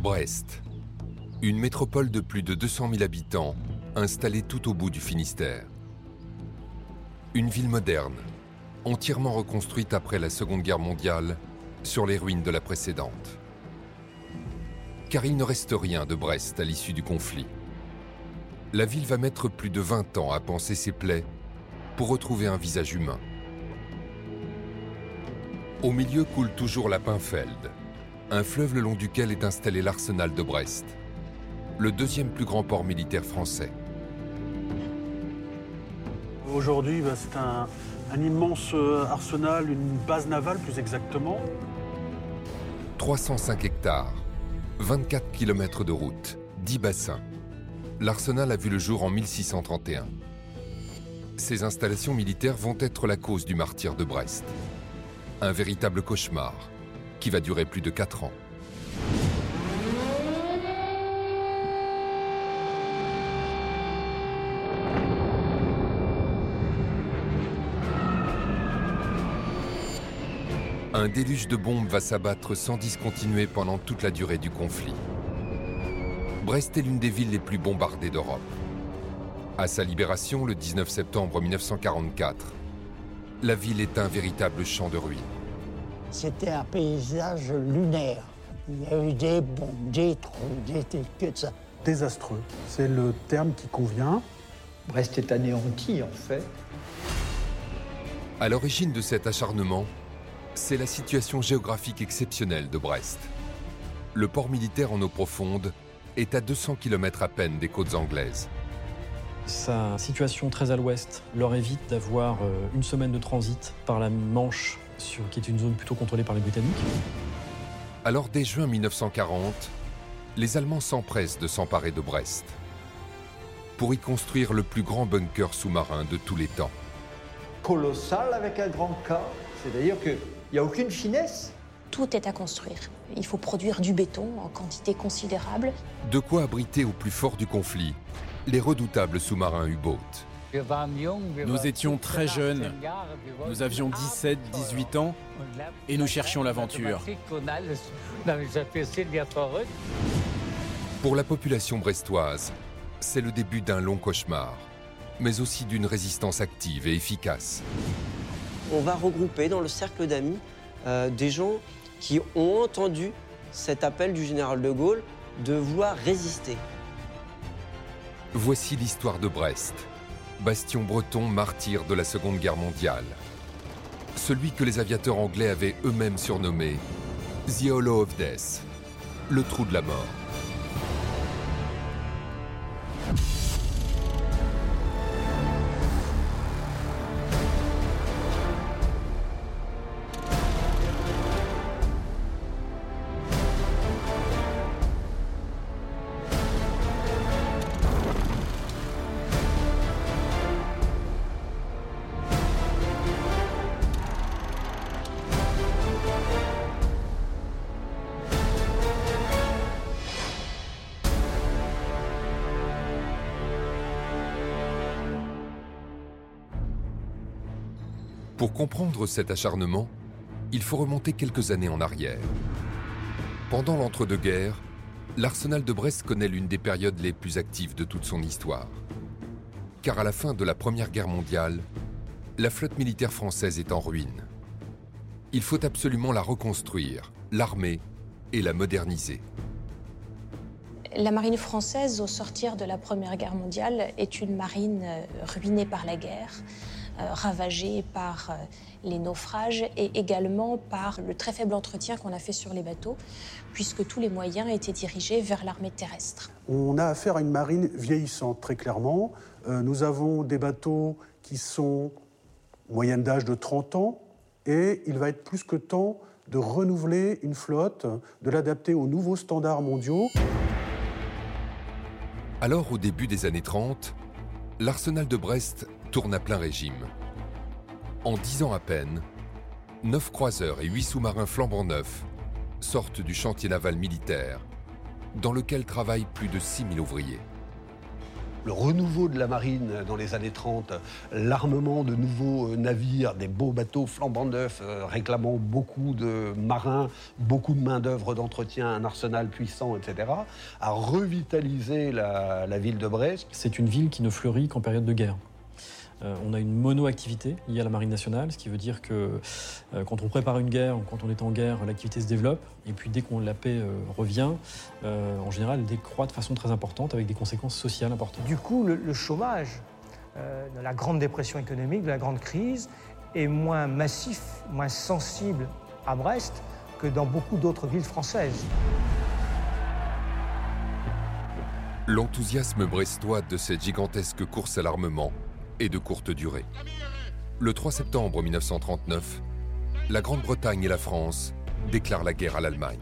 Brest, une métropole de plus de 200 000 habitants installée tout au bout du Finistère. Une ville moderne, entièrement reconstruite après la Seconde Guerre mondiale sur les ruines de la précédente. Car il ne reste rien de Brest à l'issue du conflit. La ville va mettre plus de 20 ans à penser ses plaies pour retrouver un visage humain. Au milieu coule toujours la Pinfeld, un fleuve le long duquel est installé l'arsenal de Brest, le deuxième plus grand port militaire français. Aujourd'hui, bah, c'est un, un immense euh, arsenal, une base navale plus exactement. 305 hectares, 24 km de route, 10 bassins. L'arsenal a vu le jour en 1631. Ces installations militaires vont être la cause du martyr de Brest. Un véritable cauchemar qui va durer plus de 4 ans. Un déluge de bombes va s'abattre sans discontinuer pendant toute la durée du conflit. Brest est l'une des villes les plus bombardées d'Europe. À sa libération le 19 septembre 1944, la ville est un véritable champ de ruines. C'était un paysage lunaire. Il y a eu des bombes, des trous, des, des que de ça. Désastreux, c'est le terme qui convient. Brest est anéanti en fait. À l'origine de cet acharnement, c'est la situation géographique exceptionnelle de Brest. Le port militaire en eau profonde est à 200 km à peine des côtes anglaises. Sa situation très à l'ouest leur évite d'avoir euh, une semaine de transit par la Manche, sur, qui est une zone plutôt contrôlée par les Britanniques. Alors dès juin 1940, les Allemands s'empressent de s'emparer de Brest pour y construire le plus grand bunker sous-marin de tous les temps. Colossal avec un grand K. C'est-à-dire qu'il n'y a aucune finesse. Tout est à construire. Il faut produire du béton en quantité considérable. De quoi abriter au plus fort du conflit les redoutables sous-marins U-boat. Nous étions très jeunes. Nous avions 17, 18 ans et nous cherchions l'aventure. Pour la population brestoise, c'est le début d'un long cauchemar, mais aussi d'une résistance active et efficace. On va regrouper dans le cercle d'amis euh, des gens qui ont entendu cet appel du général de Gaulle de vouloir résister. Voici l'histoire de Brest, bastion breton martyr de la Seconde Guerre mondiale. Celui que les aviateurs anglais avaient eux-mêmes surnommé The Hollow of Death, le trou de la mort. Comprendre cet acharnement, il faut remonter quelques années en arrière. Pendant l'entre-deux-guerres, l'arsenal de Brest connaît l'une des périodes les plus actives de toute son histoire. Car à la fin de la Première Guerre mondiale, la flotte militaire française est en ruine. Il faut absolument la reconstruire, l'armer et la moderniser. La marine française, au sortir de la Première Guerre mondiale, est une marine euh, ruinée par la guerre, euh, ravagée par euh, les naufrages et également par le très faible entretien qu'on a fait sur les bateaux, puisque tous les moyens étaient dirigés vers l'armée terrestre. On a affaire à une marine vieillissante, très clairement. Euh, nous avons des bateaux qui sont moyenne d'âge de 30 ans, et il va être plus que temps de renouveler une flotte, de l'adapter aux nouveaux standards mondiaux. Alors, au début des années 30, l'arsenal de Brest tourne à plein régime. En dix ans à peine, neuf croiseurs et huit sous-marins flambant neufs sortent du chantier naval militaire, dans lequel travaillent plus de 6000 ouvriers. le renouveau de la marine dans les années 30, l'armement de nouveaux navires, des beaux bateaux flambant neufs, euh, réclamant beaucoup de marins, beaucoup de main-d'œuvre d'entretien, un arsenal puissant, etc., a revitalisé la, la ville de Brest. C'est une ville qui ne fleurit qu'en période de guerre. Euh, on a une monoactivité liée à la marine nationale, ce qui veut dire que euh, quand on prépare une guerre ou quand on est en guerre, l'activité se développe. Et puis dès qu'on la paix euh, revient, en général, elle décroît de façon très importante avec des conséquences sociales importantes. Du coup, le, chômage de la grande dépression économique, de la grande crise, est moins massif, moins sensible à Brest que dans beaucoup d'autres villes françaises. L'enthousiasme brestois de cette gigantesque course à l'armement et de courte durée. Le 3 septembre 1939, la Grande-Bretagne et la France déclarent la guerre à l'Allemagne.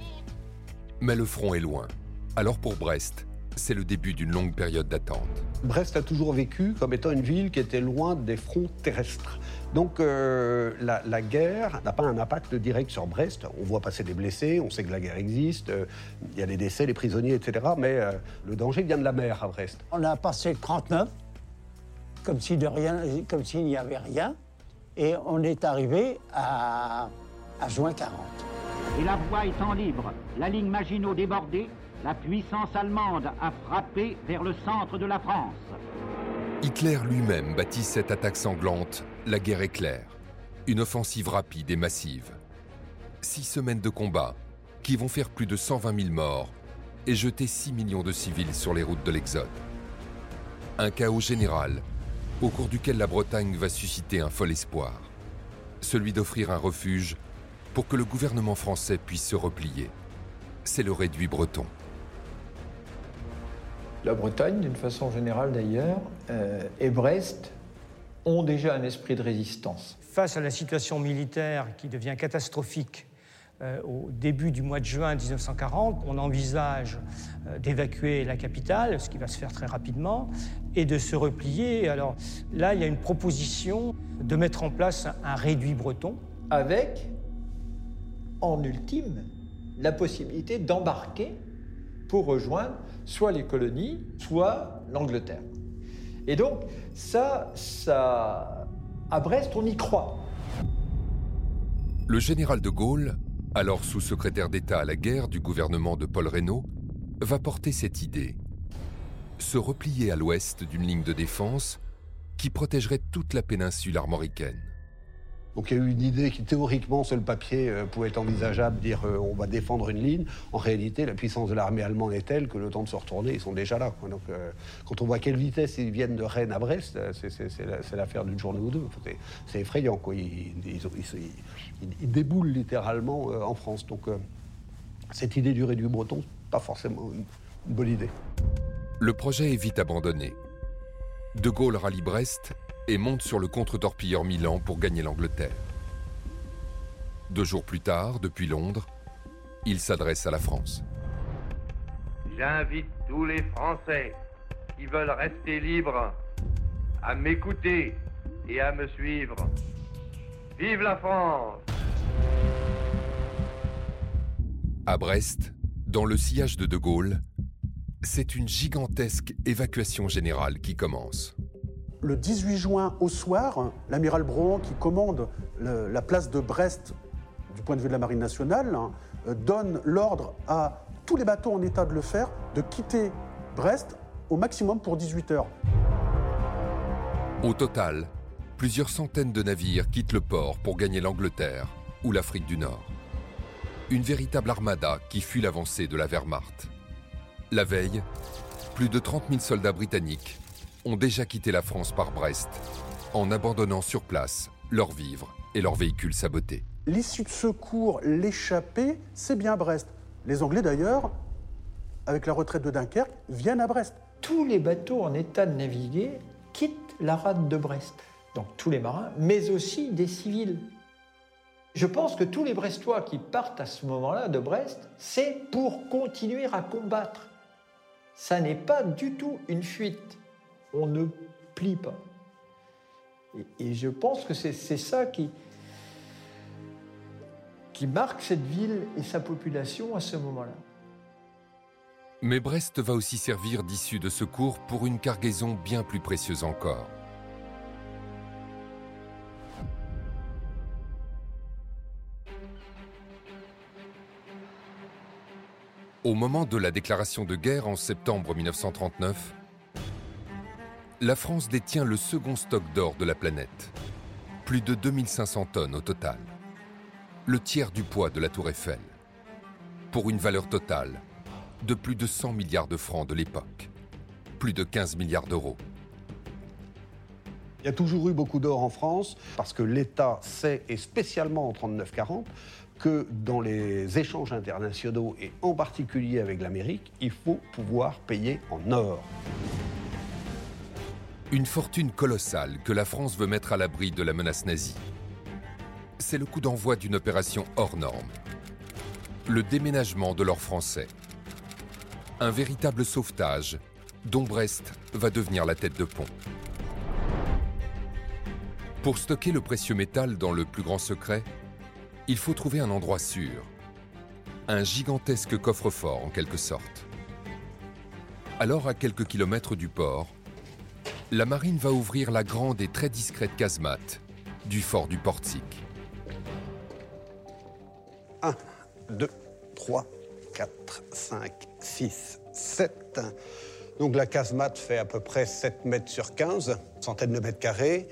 Mais le front est loin. Alors pour Brest, c'est le début d'une longue période d'attente. Brest a toujours vécu comme étant une ville qui était loin des fronts terrestres. Donc euh, la, guerre n'a pas un impact direct sur Brest. On voit passer des blessés, on sait que la guerre existe, euh, il y a des décès, des prisonniers, etc. Mais euh, le danger vient de la mer à Brest. On a passé le 39, comme si de rien, comme s'il n'y avait rien. Et on est arrivé à, à juin 40. Et la voie étant libre, la ligne Maginot débordée, la puissance allemande a frappé vers le centre de la France. Hitler lui-même bâtit cette attaque sanglante, la guerre éclair. Une offensive rapide et massive. Six semaines de combat qui vont faire plus de 120 000 morts et jeter 6 millions de civils sur les routes de l'Exode. Un chaos général au cours duquel la Bretagne va susciter un fol espoir, celui d'offrir un refuge pour que le gouvernement français puisse se replier. C'est le réduit breton. La Bretagne, d'une façon générale d'ailleurs, euh, et Brest ont déjà un esprit de résistance. Face à la situation militaire qui devient catastrophique au début du mois de juin 1940, on envisage euh, d'évacuer la capitale, ce qui va se faire très rapidement, et de se replier. Alors là, il y a une proposition de mettre en place un réduit breton. Avec, en ultime, la possibilité d'embarquer pour rejoindre soit les colonies, soit l'Angleterre. Et donc, ça, ça, à Brest, on y croit. Le général de Gaulle alors sous-secrétaire d'État à la guerre du gouvernement de Paul Reynaud, va porter cette idée. Se replier à l'ouest d'une ligne de défense qui protégerait toute la péninsule armoricaine. Donc il y a eu une idée qui théoriquement sur le papier euh, pouvait être envisageable, dire euh, on va défendre une ligne. En réalité, la puissance de l'armée allemande est telle que le temps de se retourner, ils sont déjà là. Donc euh, quand on voit à quelle vitesse ils viennent de Rennes à Brest, c'est l'affaire d'une journée ou deux. C'est effrayant. Quoi. Ils, déboulent littéralement en France. Donc cette idée du réduit breton, pas forcément une bonne idée. Le projet est vite abandonné. De Gaulle rallie Brest et monte sur le contre-torpilleur Milan pour gagner l'Angleterre. Deux jours plus tard, depuis Londres, il s'adresse à la France. J'invite tous les Français qui veulent rester libres à m'écouter et à me suivre. Vive la France À Brest, dans le sillage de De Gaulle, c'est une gigantesque évacuation générale qui commence le 18 juin au soir, l'amiral Brohan, qui commande la place de Brest du point de vue de la Marine nationale, hein, donne l'ordre à tous les bateaux en état de le faire de quitter Brest au maximum pour 18 heures. Au total, plusieurs centaines de navires quittent le port pour gagner l'Angleterre ou l'Afrique du Nord. Une véritable armada qui fuit l'avancée de la Wehrmacht. La veille, plus de 30 000 soldats britanniques ont déjà quitté la France par Brest, en abandonnant sur place leurs vivres et leurs véhicules sabotés. L'issue de secours, l'échappée, c'est bien Brest. Les Anglais d'ailleurs, avec la retraite de Dunkerque, viennent à Brest. Tous les bateaux en état de naviguer quittent la rade de Brest. Donc tous les marins, mais aussi des civils. Je pense que tous les Brestois qui partent à ce moment-là de Brest, c'est pour continuer à combattre. Ça n'est pas du tout une fuite on ne plie pas. Et, je pense que c'est ça qui, marque cette ville et sa population à ce moment-là. Mais Brest va aussi servir d'issue de secours pour une cargaison bien plus précieuse encore. Au moment de la déclaration de guerre en septembre 1939, la France détient le second stock d'or de la planète, plus de 2500 tonnes au total, le tiers du poids de la tour Eiffel, pour une valeur totale de plus de 100 milliards de francs de l'époque, plus de 15 milliards d'euros. Il y a toujours eu beaucoup d'or en France parce que l'État sait, et spécialement en 39-40, que dans les échanges internationaux et en particulier avec l'Amérique, il faut pouvoir payer en or. Une fortune colossale que la France veut mettre à l'abri de la menace nazie. C'est le coup d'envoi d'une opération hors norme. Le déménagement de l'or français un véritable sauvetage dont Brest va devenir la tête de pont. Pour stocker le précieux métal dans le plus grand secret, il faut trouver un endroit sûr, un gigantesque coffre-fort en quelque sorte. Alors à quelques kilomètres du port, la marine va ouvrir la grande et très discrète casemate du fort du Portique. 1, 2, 3, 4, 5, 6, 7. Donc la casemate fait à peu près 7 mètres sur 15, centaines de mètres carrés.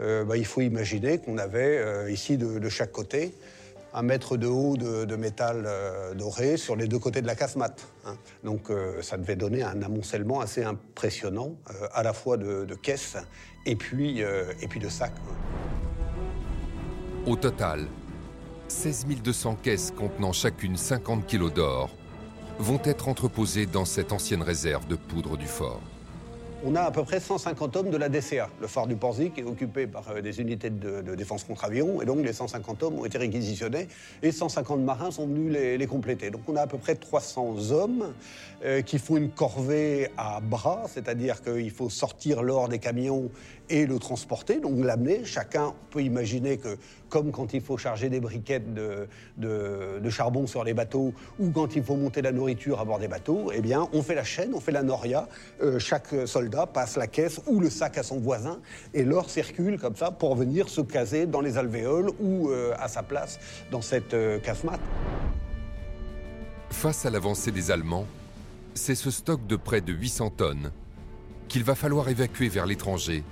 Euh, bah, il faut imaginer qu'on avait euh, ici de, chaque côté un mètre de haut de, métal euh, doré sur les deux côtés de la casemate. Hein. Donc ça devait donner un amoncellement assez impressionnant, à la fois de, caisses et puis, et puis de sacs. Au total, 16 200 caisses contenant chacune 50 kilos d'or vont être entreposées dans cette ancienne réserve de poudre du fort. On a à peu près 150 hommes de la DCA. Le phare du Porzic est occupé par euh, des unités de, défense contre avion, et donc les 150 hommes ont été réquisitionnés, et 150 marins sont venus les, compléter. Donc on a à peu près 300 hommes euh, qui font une corvée à bras, c'est-à-dire qu'il faut sortir l'or des camions et le transporter, donc l'amener. Chacun peut imaginer que, comme quand il faut charger des briquettes de, de, charbon sur les bateaux ou quand il faut monter la nourriture à bord des bateaux, eh bien, on fait la chaîne, on fait la noria. Euh, chaque soldat passe la caisse ou le sac à son voisin et l'or circule comme ça pour venir se caser dans les alvéoles ou euh, à sa place dans cette euh, casemate. Face à l'avancée des Allemands, c'est ce stock de près de 800 tonnes qu'il va falloir évacuer vers l'étranger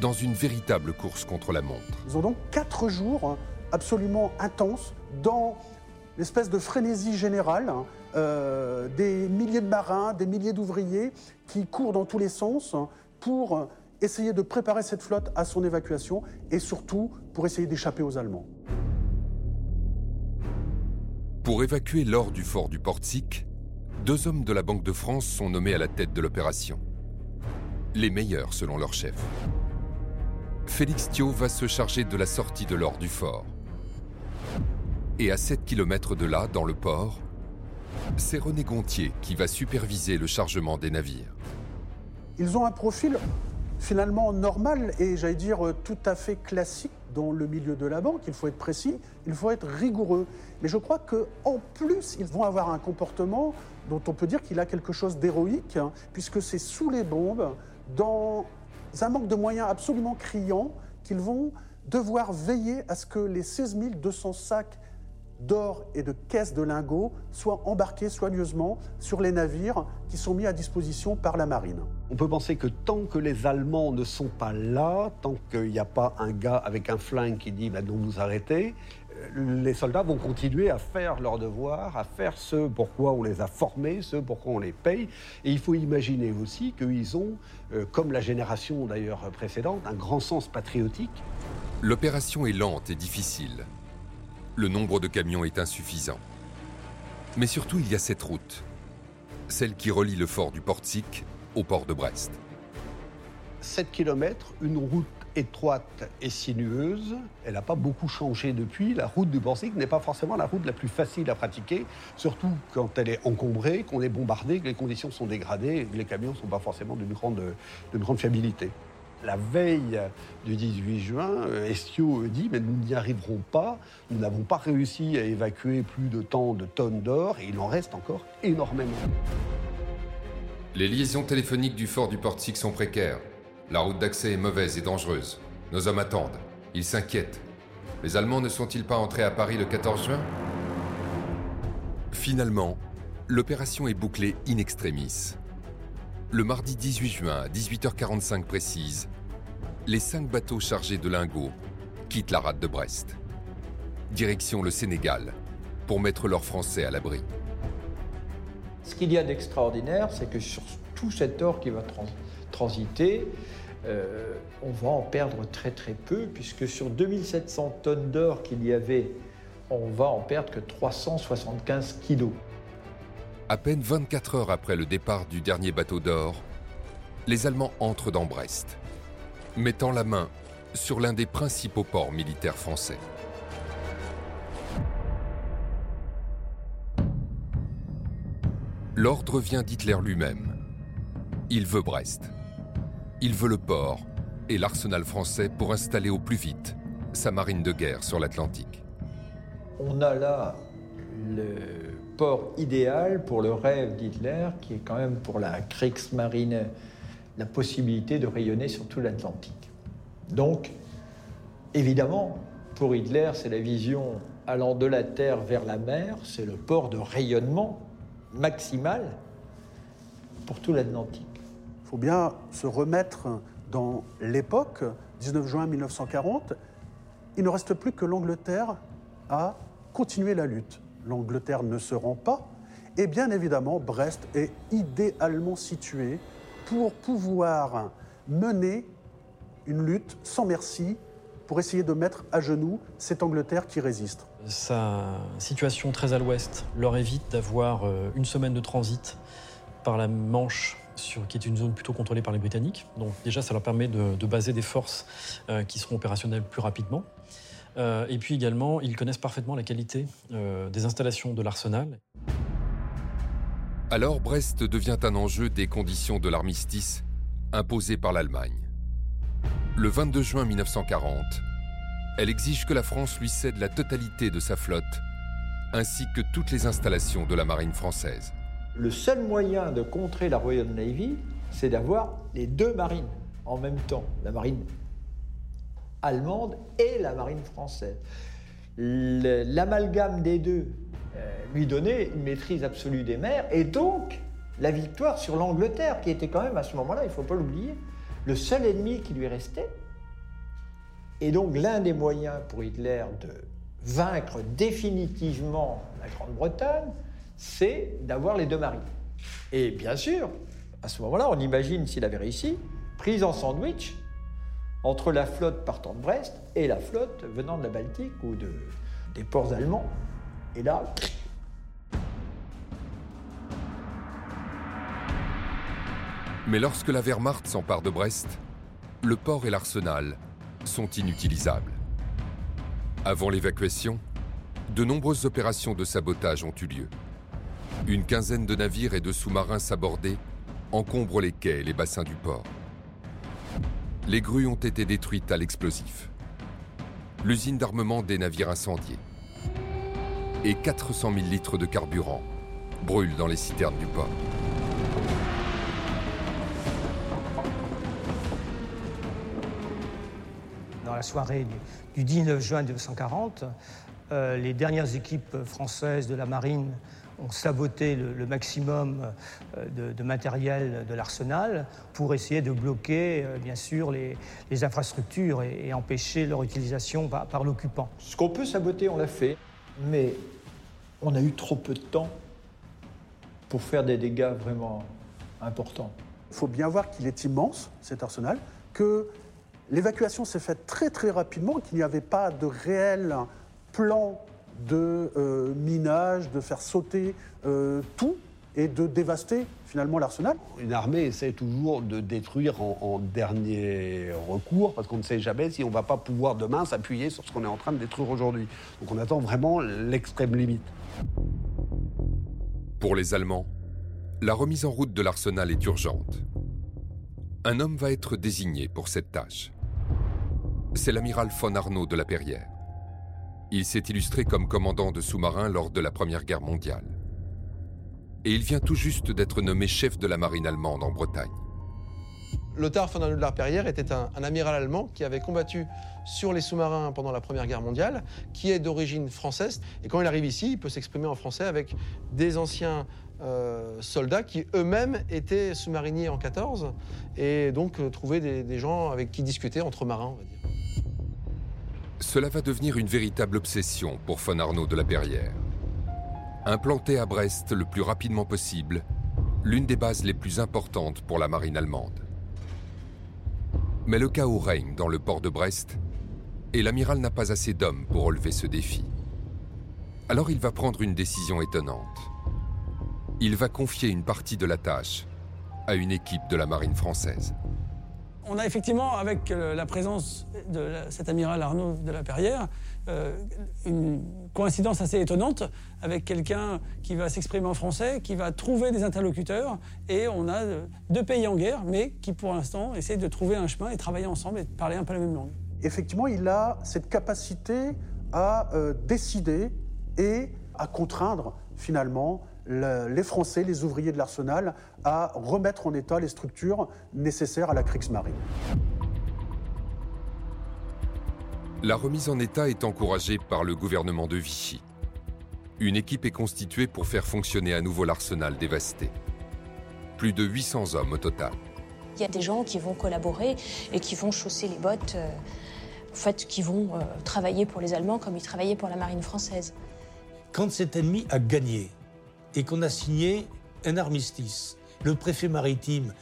dans une véritable course contre la montre. Ils ont donc quatre jours absolument intenses dans l'espèce de frénésie générale, euh, des milliers de marins, des milliers d'ouvriers qui courent dans tous les sens pour essayer de préparer cette flotte à son évacuation et surtout pour essayer d'échapper aux Allemands. Pour évacuer l'or du fort du Portique, deux hommes de la Banque de France sont nommés à la tête de l'opération. Les meilleurs selon leur chef. Félix Thio va se charger de la sortie de l'or du fort. Et à 7 km de là, dans le port, c'est René Gontier qui va superviser le chargement des navires. Ils ont un profil finalement normal et j'allais dire tout à fait classique dans le milieu de la banque. Il faut être précis, il faut être rigoureux. Mais je crois qu'en plus, ils vont avoir un comportement dont on peut dire qu'il a quelque chose d'héroïque, hein, puisque c'est sous les bombes, dans un manque de moyens absolument criant qu'ils vont devoir veiller à ce que les 16 200 sacs d'or et de caisses de lingots soient embarqués soigneusement sur les navires qui sont mis à disposition par la marine. On peut penser que tant que les Allemands ne sont pas là, tant qu'il n'y a pas un gars avec un flingue qui dit bah, non nous arrêter, les soldats vont continuer à faire leur devoir, à faire ce pourquoi on les a formés, ce pourquoi on les paye. Et il faut imaginer aussi qu'ils ont, euh, comme la génération d'ailleurs précédente, un grand sens patriotique. L'opération est lente et difficile. Le nombre de camions est insuffisant. Mais surtout, il y a cette route, celle qui relie le fort du Portique au port de Brest. 7 km, une route étroite et sinueuse. Elle n'a pas beaucoup changé depuis. La route du Borsic n'est pas forcément la route la plus facile à pratiquer, surtout quand elle est encombrée, qu'on est bombardé, que les conditions sont dégradées que les camions ne sont pas forcément d'une grande, fiabilité. La veille du 18 juin, Estio dit Mais nous n'y arriverons pas, nous n'avons pas réussi à évacuer plus de tant de tonnes d'or et il en reste encore énormément. Les liaisons téléphoniques du fort du Portique sont précaires. La route d'accès est mauvaise et dangereuse. Nos hommes attendent. Ils s'inquiètent. Les Allemands ne sont-ils pas entrés à Paris le 14 juin? Finalement, l'opération est bouclée in extremis. Le mardi 18 juin à 18h45 précise, les cinq bateaux chargés de lingots quittent la rade de Brest. Direction le Sénégal, pour mettre leurs Français à l'abri. Ce qu'il y a d'extraordinaire, c'est que sur tout cet or qui va transiter, euh, on va en perdre très très peu, puisque sur 2700 tonnes d'or qu'il y avait, on va en perdre que 375 kilos. À peine 24 heures après le départ du dernier bateau d'or, les Allemands entrent dans Brest, mettant la main sur l'un des principaux ports militaires français. L'ordre vient d'Hitler lui-même. Il veut Brest. Il veut le port et l'arsenal français pour installer au plus vite sa marine de guerre sur l'Atlantique. On a là le port idéal pour le rêve d'Hitler, qui est quand même pour la Kriegsmarine la possibilité de rayonner sur tout l'Atlantique. Donc, évidemment, pour Hitler, c'est la vision allant de la terre vers la mer, c'est le port de rayonnement maximal pour tout l'Atlantique. Faut bien se remettre dans l'époque, 19 juin 1940, il ne reste plus que l'Angleterre à continuer la lutte. L'Angleterre ne se rend pas, et bien évidemment, Brest est idéalement situé pour pouvoir mener une lutte sans merci pour essayer de mettre à genoux cette Angleterre qui résiste. Sa situation très à l'ouest leur évite d'avoir euh, une semaine de transit par la Manche, sur, qui est une zone plutôt contrôlée par les Britanniques. Donc déjà, ça leur permet de, baser des forces euh, qui seront opérationnelles plus rapidement. Euh, et puis également, ils connaissent parfaitement la qualité des installations de l'arsenal. Alors Brest devient un enjeu des conditions de l'armistice imposé par l'Allemagne. Le 22 juin 1940, elle exige que la France lui cède la totalité de sa flotte, ainsi que toutes les installations de la marine française. Le seul moyen de contrer la Royal Navy, c'est d'avoir les deux marines en même temps, la marine allemande et la marine française. L'amalgame des deux euh, lui donnait une maîtrise absolue des mers et donc la victoire sur l'Angleterre, qui était quand même à ce moment-là, il ne faut pas l'oublier, le seul ennemi qui lui restait. Et donc l'un des moyens pour Hitler de vaincre définitivement la Grande-Bretagne, c'est d'avoir les deux marines. Et bien sûr, à ce moment-là, on imagine s'il avait réussi, prise en sandwich entre la flotte partant de Brest et la flotte venant de la Baltique ou de, des ports allemands. Et là, Mais lorsque la Wehrmacht s'empare de Brest, le port et l'arsenal sont inutilisables. Avant l'évacuation, de nombreuses opérations de sabotage ont eu lieu. Une quinzaine de navires et de sous-marins sabordés encombrent les quais et les bassins du port. Les grues ont été détruites à l'explosif. L'usine d'armement des navires incendiés et 400 000 litres de carburant brûlent dans les citernes du port. Dans la soirée du 19 juin 1940, euh, les dernières équipes françaises de la marine ont saboté le, maximum euh, de, matériel de l'arsenal pour essayer de bloquer, euh, bien sûr, les, infrastructures et, empêcher leur utilisation par l'occupant. Ce qu'on peut saboter, on l'a fait mais on a eu trop peu de temps pour faire des dégâts vraiment importants. Il faut bien voir qu'il est immense, cet arsenal, que l'évacuation s'est faite très très rapidement, qu'il n'y avait pas de réel plan de euh, minage, de faire sauter euh, tout et de dévaster finalement l'arsenal. Une armée essaie toujours de détruire en, dernier recours parce qu'on ne sait jamais si on ne va pas pouvoir demain s'appuyer sur ce qu'on est en train de détruire aujourd'hui. Donc on attend vraiment l'extrême limite. Pour les Allemands, la remise en route de l'arsenal est urgente. Un homme va être désigné pour cette tâche. C'est l'amiral von Arnaud de la Perrière. Il s'est illustré comme commandant de sous-marins lors de la Première Guerre mondiale. et il vient tout juste d'être nommé chef de la marine allemande en Bretagne. Lothar von la Perrière était un, amiral allemand qui avait combattu sur les sous-marins pendant la Première Guerre mondiale, qui est d'origine française. Et quand il arrive ici, il peut s'exprimer en français avec des anciens euh, soldats qui eux-mêmes étaient sous-mariniers en 14 et donc euh, trouver des, des, gens avec qui discuter entre marins, on va dire. Cela va devenir une véritable obsession pour von Arnaud de la Perrière. Implanté à Brest le plus rapidement possible, l'une des bases les plus importantes pour la marine allemande. Mais le chaos règne dans le port de Brest et l'amiral n'a pas assez d'hommes pour relever ce défi. Alors il va prendre une décision étonnante. Il va confier une partie de la tâche à une équipe de la marine française. On a effectivement, avec euh, la présence de cet amiral Arnaud de la Perrière, euh, une coïncidence assez étonnante avec quelqu'un qui va s'exprimer en français, qui va trouver des interlocuteurs, et on a deux pays en guerre, mais qui pour l'instant essaient de trouver un chemin et travailler ensemble et de parler un peu la même langue. Effectivement, il a cette capacité à euh, décider et à contraindre finalement les Français, les ouvriers de l'arsenal, à remettre en état les structures nécessaires à la Kriegsmarine. La remise en état est encouragée par le gouvernement de Vichy. Une équipe est constituée pour faire fonctionner à nouveau l'arsenal dévasté. Plus de 800 hommes au total. Il y a des gens qui vont collaborer et qui vont chausser les bottes, euh, en fait, qui vont euh, travailler pour les Allemands comme ils travaillaient pour la marine française. Quand cet ennemi a gagné et qu'on a signé un armistice, le préfet maritime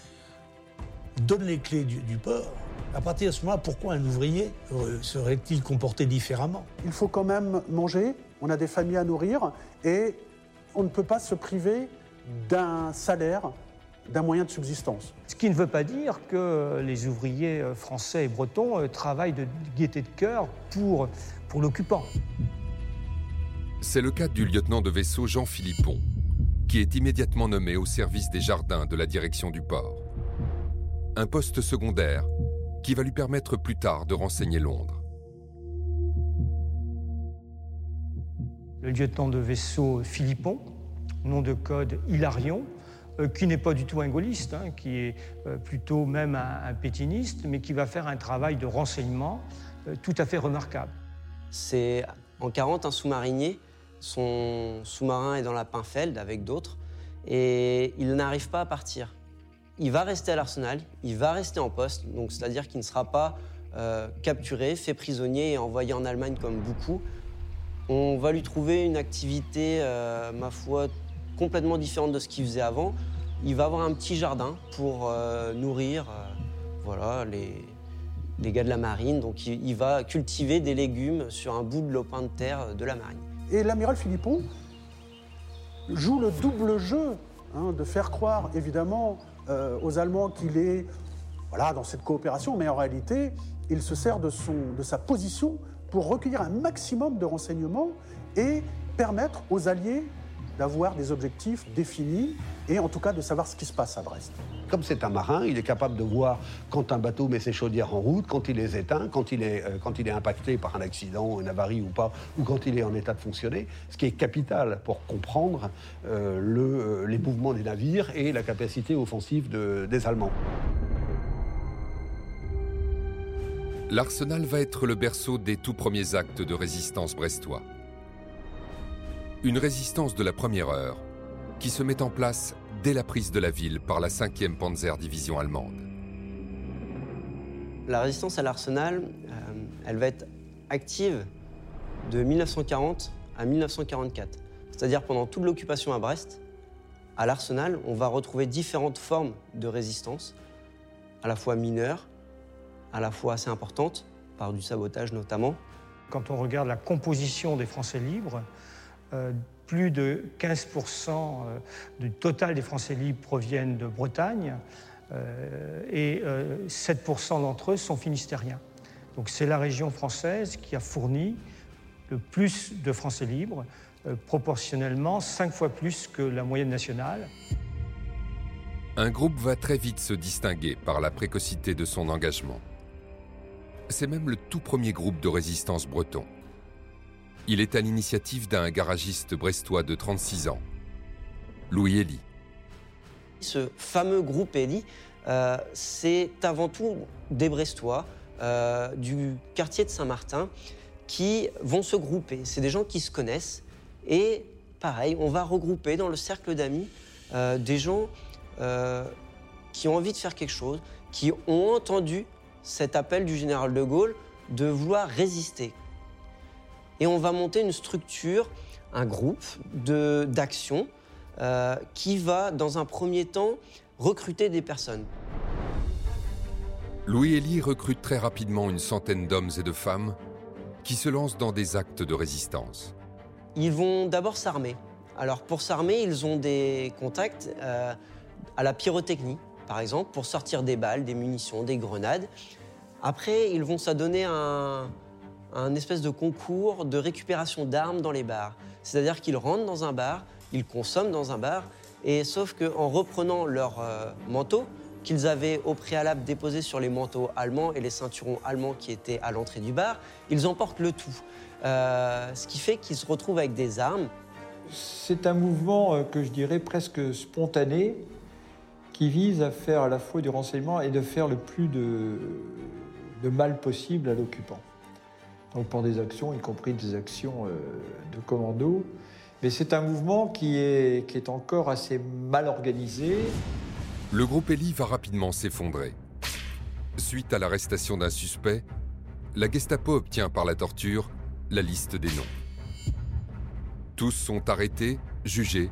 donne les clés du port, à partir de ce moment-là, pourquoi un ouvrier euh, serait-il comporté différemment? Il faut quand même manger, on a des familles à nourrir et on ne peut pas se priver d'un salaire, d'un moyen de subsistance. Ce qui ne veut pas dire que les ouvriers euh, français et bretons euh, travaillent de gaieté de cœur pour, pour l'occupant. C'est le cas du lieutenant de vaisseau Jean Philippon, qui est immédiatement nommé au service des jardins de la direction du port. Un poste secondaire qui va lui permettre plus tard de renseigner Londres. Le lieutenant de vaisseau Philippon, nom de code Hilarion, euh, qui n'est pas du tout un gaulliste, hein, qui est euh, plutôt même un, pétiniste, mais qui va faire un travail de renseignement euh, tout à fait remarquable. C'est en 40 un sous-marinier, son sous-marin est dans la Pinfeld avec d'autres, et il n'arrive pas à partir il va rester à l'arsenal, il va rester en poste, donc c'est-à-dire qu'il ne sera pas euh, capturé, fait prisonnier et envoyé en Allemagne comme beaucoup. On va lui trouver une activité, euh, ma foi, complètement différente de ce qu'il faisait avant. Il va avoir un petit jardin pour euh, nourrir voilà, les, les, gars de la marine. Donc il, va cultiver des légumes sur un bout de lopin de terre de la marine. Et l'amiral Philippon joue le double jeu hein, de faire croire évidemment euh, aux Allemands qu'il est dans cette coopération, mais en réalité, il se sert de sa position pour recueillir un maximum de renseignements et permettre aux Alliés d'avoir des objectifs définis et en tout cas de savoir ce qui se passe à Brest. Comme c'est un marin, il est capable de voir quand un bateau met ses chaudières en route, quand il les éteint, quand il est, euh, quand il est impacté par un accident, une avarie ou pas, ou quand il est en état de fonctionner, ce qui est capital pour comprendre euh, le, euh, les mouvements des navires et la capacité offensive des Allemands. L'arsenal va être le berceau des tout premiers actes de résistance brestois. Une résistance de la première heure qui se met en place dès la prise de la ville par la 5e Panzer Division allemande. La résistance à l'arsenal, euh, elle va être active de 1940 à 1944. C'est-à-dire pendant toute l'occupation à Brest, à l'arsenal, on va retrouver différentes formes de résistance, à la fois mineures, à la fois assez importantes, par du sabotage notamment. Quand on regarde la composition des Français libres, plus de 15% euh, du total des Français libres proviennent de Bretagne euh, et 7% d'entre eux sont finistériens. Donc c'est la région française qui a fourni le plus de Français libres, proportionnellement 5 fois plus que la moyenne nationale. Un groupe va très vite se distinguer par la précocité de son engagement. C'est même le tout premier groupe de résistance breton. Il est à l'initiative d'un garagiste brestois de 36 ans. Louis Elie. Ce fameux groupe Elie, euh, c'est avant tout des Brestois euh, du quartier de Saint-Martin qui vont se grouper. C'est des gens qui se connaissent et pareil, on va regrouper dans le cercle d'amis euh, des gens qui ont envie de faire quelque chose, qui ont entendu cet appel du général de Gaulle de vouloir résister. Et on va monter une structure, un groupe d'action euh, qui va, dans un premier temps, recruter des personnes. Louis Elie recrute très rapidement une centaine d'hommes et de femmes qui se lancent dans des actes de résistance. Ils vont d'abord s'armer. Alors pour s'armer, ils ont des contacts euh, à la pyrotechnie, par exemple, pour sortir des balles, des munitions, des grenades. Après, ils vont s'adonner à un, un espèce de concours de récupération d'armes dans les bars. C'est-à-dire qu'ils rentrent dans un bar, ils consomment dans un bar, et sauf qu'en reprenant leur euh, manteau, qu'ils avaient au préalable déposé sur les manteaux allemands et les ceintures allemands qui étaient à l'entrée du bar, ils emportent le tout. Euh, ce qui fait qu'ils se retrouvent avec des armes. C'est un mouvement euh, que je dirais presque spontané, qui vise à faire à la fois du renseignement et de faire le plus de mal possible à l'occupant. Donc pour des actions, y compris des actions de commando, mais c'est un mouvement qui est, qui est encore assez mal organisé. Le groupe Eli va rapidement s'effondrer. Suite à l'arrestation d'un suspect, la Gestapo obtient par la torture la liste des noms. Tous sont arrêtés, jugés,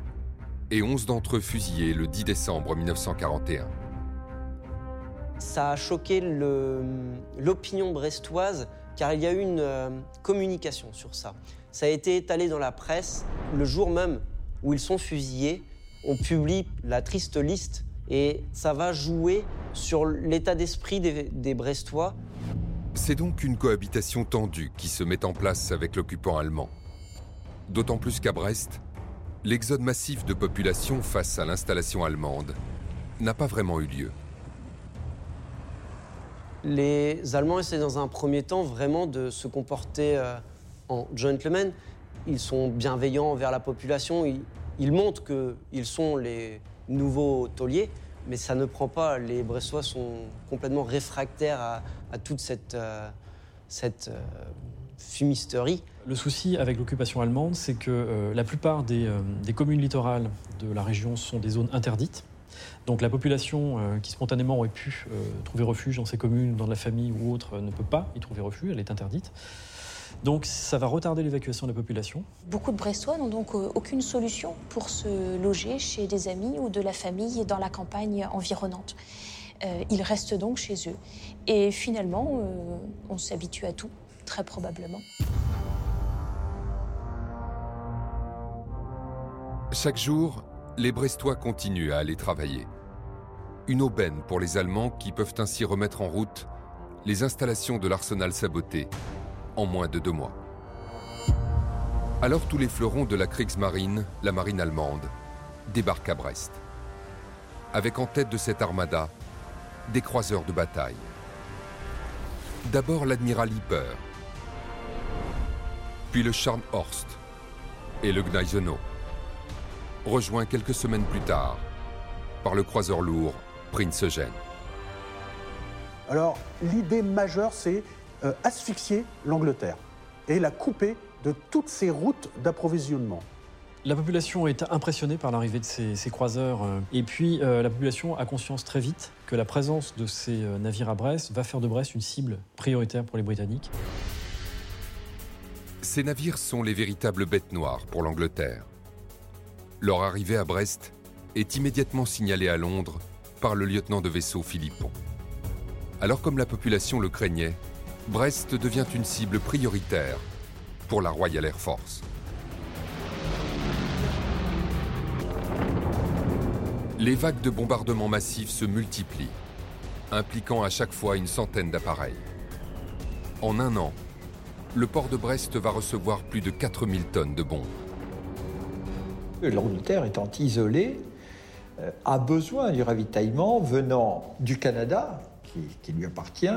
et 11 d'entre eux fusillés le 10 décembre 1941. Ça a choqué l'opinion brestoise car il y a eu une euh, communication sur ça. Ça a été étalé dans la presse le jour même où ils sont fusillés. On publie la triste liste et ça va jouer sur l'état d'esprit des, Brestois. C'est donc une cohabitation tendue qui se met en place avec l'occupant allemand. D'autant plus qu'à Brest, l'exode massif de population face à l'installation allemande n'a pas vraiment eu lieu. Les Allemands essaient dans un premier temps vraiment de se comporter euh, en gentlemen. Ils sont bienveillants envers la population. Ils, montrent qu'ils sont les nouveaux tauliers, mais ça ne prend pas. Les Brestois sont complètement réfractaires à, toute cette, euh, euh, fumisterie. Le souci avec l'occupation allemande, c'est que la plupart des, communes littorales de la région sont des zones interdites. Donc la population qui spontanément aurait pu trouver refuge dans ces communes, dans la famille ou autre, ne peut pas y trouver refuge, elle est interdite. Donc ça va retarder l'évacuation de la population. Beaucoup de Brestois n'ont donc euh, aucune solution pour se loger chez des amis ou de la famille dans la campagne environnante. Euh, ils restent donc chez eux. Et finalement, euh, on s'habitue à tout, très probablement. Chaque jour, les Brestois continuent à aller travailler. Une aubaine pour les Allemands qui peuvent ainsi remettre en route les installations de l'arsenal saboté en moins de deux mois. Alors tous les fleurons de la Kriegsmarine, la marine allemande, débarquent à Brest. Avec en tête de cette armada des croiseurs de bataille. D'abord l'admiral Hipper, puis le Scharnhorst et le Gneisenau, rejoint quelques semaines plus tard par le croiseur lourd Prince Eugène. Alors l'idée majeure c'est euh, asphyxier l'Angleterre et la couper de toutes ses routes d'approvisionnement. La population est impressionnée par l'arrivée de ces, croiseurs. Euh, et puis, euh, la population a conscience très vite que la présence de ces navires à Brest va faire de Brest une cible prioritaire pour les Britanniques. Ces navires sont les véritables bêtes noires pour l'Angleterre. Leur arrivée à Brest est immédiatement signalée à Londres par le lieutenant de vaisseau Philippon. Alors comme la population le craignait, Brest devient une cible prioritaire pour la Royal Air Force. Les vagues de bombardements massifs se multiplient, impliquant à chaque fois une centaine d'appareils. En un an, le port de Brest va recevoir plus de 4000 tonnes de bombes. L'Angleterre étant isolée, a besoin du ravitaillement venant du Canada, qui lui appartient,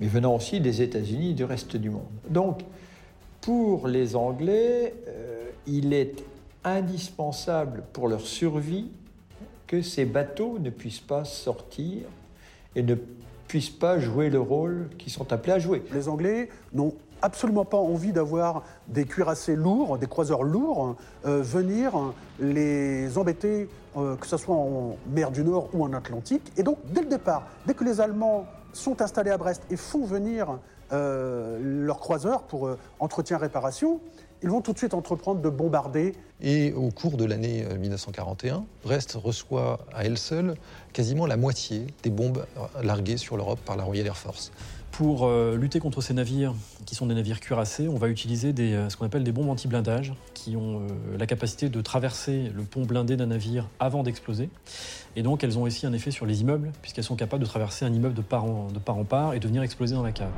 mais venant aussi des États-Unis et du reste du monde. Donc, pour les Anglais, euh, il est indispensable pour leur survie que ces bateaux ne puissent pas sortir et ne puissent pas jouer le rôle qu'ils sont appelés à jouer. Les Anglais n'ont absolument pas envie d'avoir des cuirassés lourds, des croiseurs lourds, euh, venir les embêter, euh, que ce soit en mer du Nord ou en Atlantique. Et donc, dès le départ, dès que les Allemands sont installés à Brest et font venir euh, leurs croiseurs pour entretien-réparation, ils vont tout de suite entreprendre de bombarder. Et au cours de l'année 1941, Brest reçoit à elle seule quasiment la moitié des bombes larguées sur l'Europe par la Royal Air Force. Pour euh, lutter contre ces navires, qui sont des navires cuirassés, on va utiliser euh, ce qu'on appelle des bombes anti-blindage, qui ont euh, la capacité de traverser le pont blindé d'un navire avant d'exploser. Et donc elles ont aussi un effet sur les immeubles, puisqu'elles sont capables de traverser un immeuble de part en, de part, en part et de venir exploser dans la cave.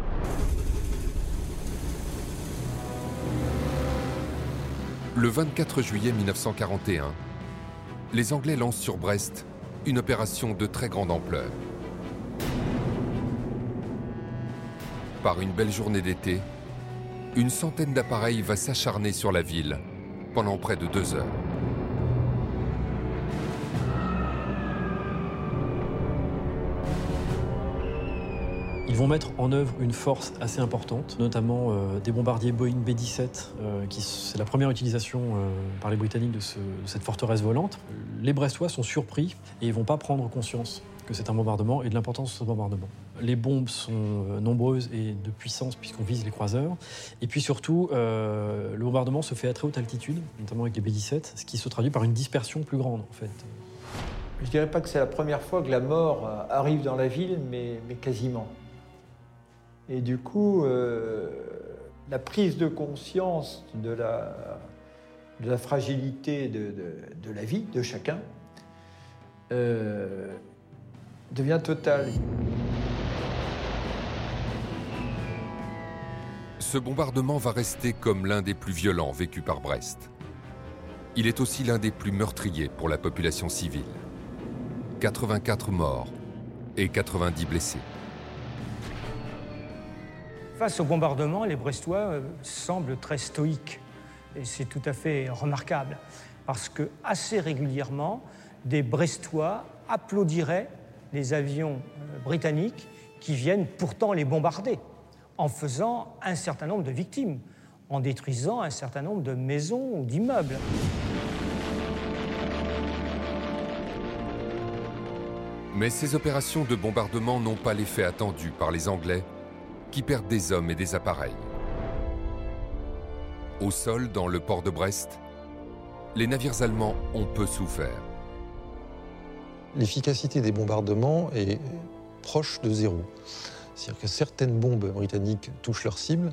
Le 24 juillet 1941, les Anglais lancent sur Brest une opération de très grande ampleur. Par une belle journée d'été, une centaine d'appareils va s'acharner sur la ville pendant près de deux heures. Ils vont mettre en œuvre une force assez importante, notamment euh, des bombardiers Boeing B-17, euh, qui c'est la première utilisation euh, par les Britanniques de, cette forteresse volante. Les Brestois sont surpris et ils vont pas prendre conscience que c'est un bombardement et de l'importance de ce bombardement. Les bombes sont euh, nombreuses et de puissance puisqu'on vise les croiseurs. Et puis surtout, euh, le bombardement se fait à très haute altitude, notamment avec les B-17, ce qui se traduit par une dispersion plus grande en fait. Je dirais pas que c'est la première fois que la mort euh, arrive dans la ville, mais, quasiment. Et du coup, la prise de conscience de la, fragilité de, la vie de chacun devient total. Ce bombardement va rester comme l'un des plus violents vécus par Brest. Il est aussi l'un des plus meurtriers pour la population civile. 84 morts et 90 blessés. Face au bombardement, les Brestois euh, semblent très stoïques. Et c'est tout à fait remarquable, parce que assez régulièrement, des Brestois applaudiraient les avions euh, britanniques qui viennent pourtant les bombarder en faisant un certain nombre de victimes, en détruisant un certain nombre de maisons ou d'immeubles. Mais ces opérations de bombardement n'ont pas l'effet attendu par les Anglais, qui perdent des hommes et des appareils. Au sol, dans le port de Brest, les navires allemands ont peu souffert l'efficacité des bombardements est proche de zéro. C'est-à-dire que certaines bombes britanniques touchent leur cible,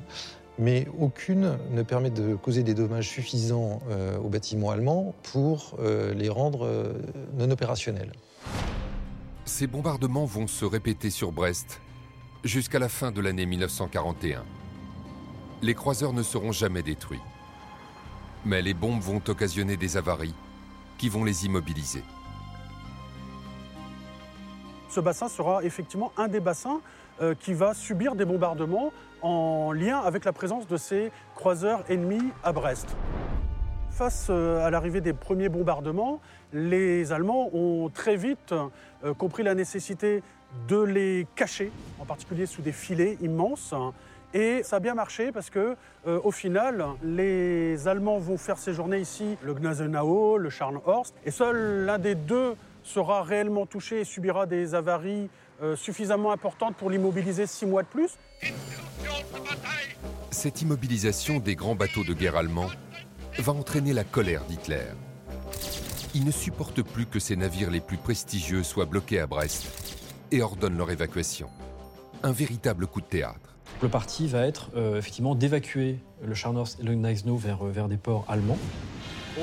mais aucune ne permet de causer des dommages suffisants euh, aux bâtiments allemands pour euh, les rendre euh, non opérationnels. Ces bombardements vont se répéter sur Brest jusqu'à la fin de l'année 1941. Les croiseurs ne seront jamais détruits. Mais les bombes vont occasionner des avaries qui vont les immobiliser ce bassin sera effectivement un des bassins euh, qui va subir des bombardements en lien avec la présence de ces croiseurs ennemis à Brest. Face euh, à l'arrivée des premiers bombardements, les Allemands ont très vite euh, compris la nécessité de les cacher, en particulier sous des filets immenses. Et ça a bien marché parce que, au final, les Allemands vont faire séjourner ici le Gneisenau, le Scharnhorst, et seul l'un des deux sera réellement touché et subira des avaries euh, suffisamment importantes pour l'immobiliser six mois de plus. Cette immobilisation des grands bateaux de guerre allemands va entraîner la colère d'Hitler. Il ne supporte plus que ses navires les plus prestigieux soient bloqués à Brest et ordonne leur évacuation. Un véritable coup de théâtre. Le parti va être euh, effectivement d'évacuer le Scharnhorst et le Gneisenau vers, euh, vers des ports allemands.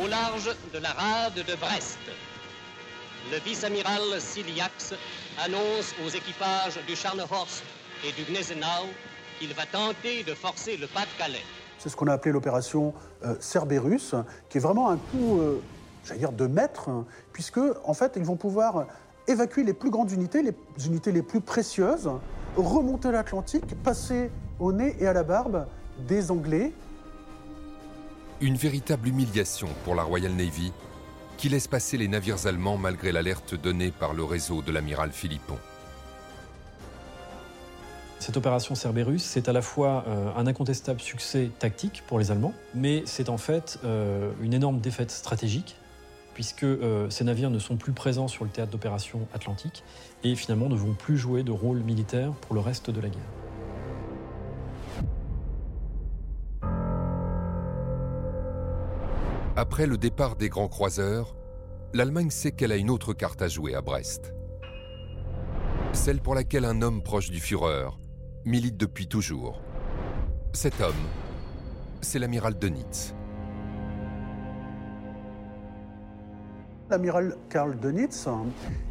Au large de la rade de Brest, le vice-amiral Siliax annonce aux équipages du Scharnhorst et du Gneisenau qu'il va tenter de forcer le Pas-de-Calais. C'est ce qu'on a appelé l'opération euh, Cerberus, qui est vraiment un coup, euh, j'allais dire, de maître, puisque, en fait, ils vont pouvoir évacuer les plus grandes unités, les unités les plus précieuses, remonter l'Atlantique, passer au nez et à la barbe des Anglais. Une véritable humiliation pour la Royal Navy, qui laisse passer les navires allemands malgré l'alerte donnée par le réseau de l'amiral Philippon. Cette opération Cerberus, c'est à la fois euh, un incontestable succès tactique pour les Allemands, mais c'est en fait euh, une énorme défaite stratégique, puisque euh, ces navires ne sont plus présents sur le théâtre d'opération atlantique et finalement ne vont plus jouer de rôle militaire pour le reste de la guerre. Après le départ des grands croiseurs, l'Allemagne sait qu'elle a une autre carte à jouer à Brest. Celle pour laquelle un homme proche du Führer milite depuis toujours. Cet homme, c'est l'amiral Dönitz. L'amiral Karl Dönitz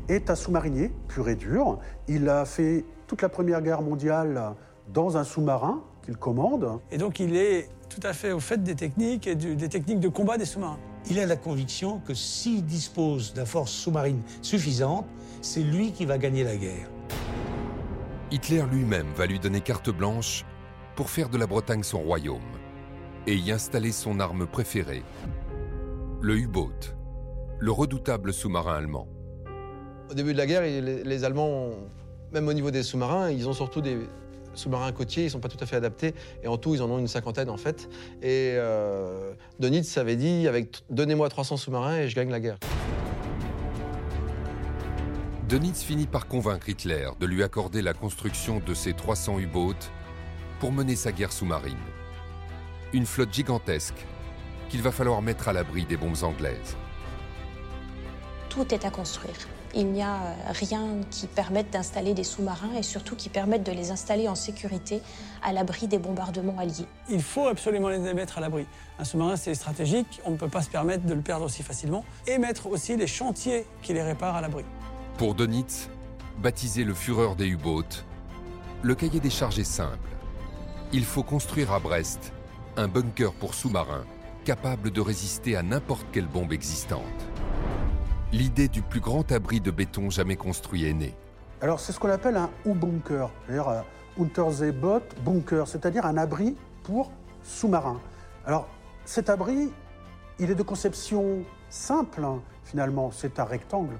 est un sous-marinier pur et dur. Il a fait toute la Première Guerre mondiale dans un sous-marin qu'il commande. Et donc il est tout à fait au fait des techniques et des techniques de combat des sous-marins. Il a la conviction que s'il dispose d'une force sous-marine suffisante, c'est lui qui va gagner la guerre. Hitler lui-même va lui donner carte blanche pour faire de la Bretagne son royaume et y installer son arme préférée, le U-boat, le redoutable sous-marin allemand. Au début de la guerre, les, Allemands, même au niveau des sous-marins, ils ont surtout des sous-marins côtiers, ils ne sont pas tout à fait adaptés, et en tout, ils en ont une cinquantaine en fait. Et euh, Dönitz avait dit, avec donnez-moi 300 sous-marins et je gagne la guerre. Dönitz finit par convaincre Hitler de lui accorder la construction de ses 300 U-boats pour mener sa guerre sous-marine. Une flotte gigantesque qu'il va falloir mettre à l'abri des bombes anglaises. Tout est à construire. Il n'y a euh, rien qui permette d'installer des sous-marins et surtout qui permette de les installer en sécurité à l'abri des bombardements alliés. Il faut absolument les mettre à l'abri. Un sous-marin, c'est stratégique, on ne peut pas se permettre de le perdre aussi facilement. Et mettre aussi les chantiers qui les réparent à l'abri. Pour Dönitz, baptisé le Führer des U-boats, le cahier des charges est simple. Il faut construire à Brest un bunker pour sous-marins capable de résister à n'importe quelle bombe existante. L'idée du plus grand abri de béton jamais construit est née. Alors c'est ce qu'on appelle un U-bunker, c'est-à-dire euh, Unterseeboot bunker, c'est-à-dire un abri pour sous-marins. Alors cet abri, il est de conception simple hein, finalement, c'est un rectangle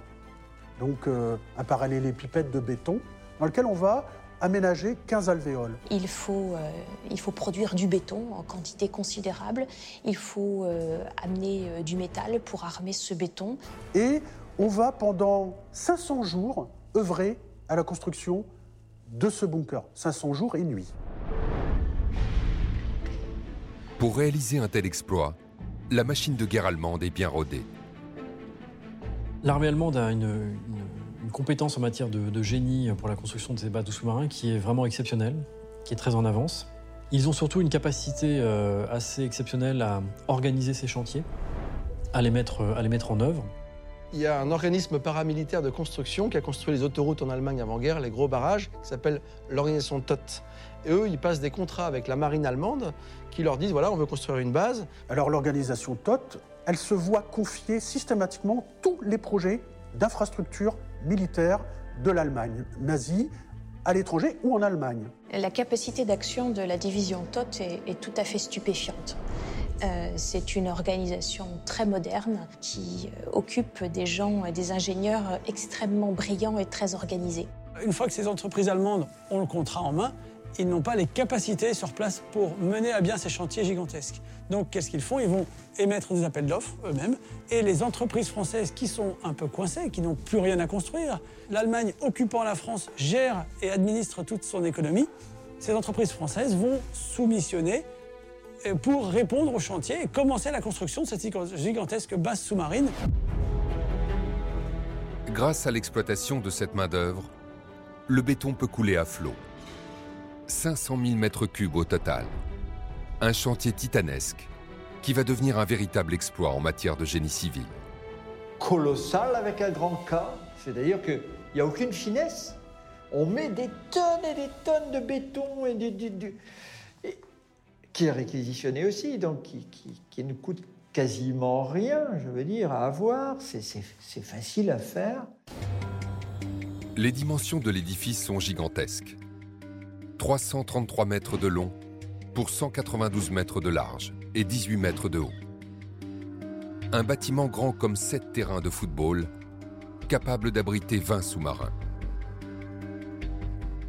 donc euh, un parallélépipède de béton, dans lequel on va aménager 15 alvéoles. Il faut, euh, il faut produire du béton en quantité considérable, il faut euh, amener du métal pour armer ce béton. Et on va pendant 500 jours œuvrer à la construction de ce bunker, 500 jours et nuits. Pour réaliser un tel exploit, la machine de guerre allemande est bien rodée. L'armée allemande a une, compétence en matière de, génie pour la construction de ces bateaux sous-marins qui est vraiment exceptionnelle, qui est très en avance. Ils ont surtout une capacité euh, assez exceptionnelle à organiser ces chantiers, à les mettre, à les mettre en œuvre. Il y a un organisme paramilitaire de construction qui a construit les autoroutes en Allemagne avant-guerre, les gros barrages, qui s'appelle l'organisation TOT. Et eux, ils passent des contrats avec la marine allemande qui leur disent voilà, on veut construire une base. Alors l'organisation TOT elle se voit confier systématiquement tous les projets d'infrastructures militaires de l'Allemagne nazie à l'étranger ou en Allemagne. La capacité d'action de la division TOT est, tout à fait stupéfiante. Euh, c'est une organisation très moderne qui euh, occupe des gens, des ingénieurs extrêmement brillants et très organisés. Une fois que ces entreprises allemandes ont le contrat en main, ils n'ont pas les capacités sur place pour mener à bien ces chantiers gigantesques. Donc qu'est-ce qu'ils font? Ils vont émettre des appels d'offres eux-mêmes et les entreprises françaises qui sont un peu coincées, qui n'ont plus rien à construire, l'Allemagne occupant la France gère et administre toute son économie, ces entreprises françaises vont soumissionner euh, pour répondre au chantier et commencer la construction de cette gigantesque base sous-marine. Grâce à l'exploitation de cette main-d'œuvre, le béton peut couler à flot. 500 000 mètres cubes au total. Un chantier titanesque qui va devenir un véritable exploit en matière de génie civil. Colossal avec un grand K, c'est d'ailleurs qu'il n'y a aucune finesse. On met des tonnes et des tonnes de béton et, du, qui est réquisitionné aussi, donc qui, qui, ne coûte quasiment rien, je veux dire, à avoir. C'est facile à faire. Les dimensions de l'édifice sont gigantesques. 333 mètres de long pour 192 mètres de large et 18 mètres de haut. Un bâtiment grand comme sept terrains de football, capable d'abriter 20 sous-marins.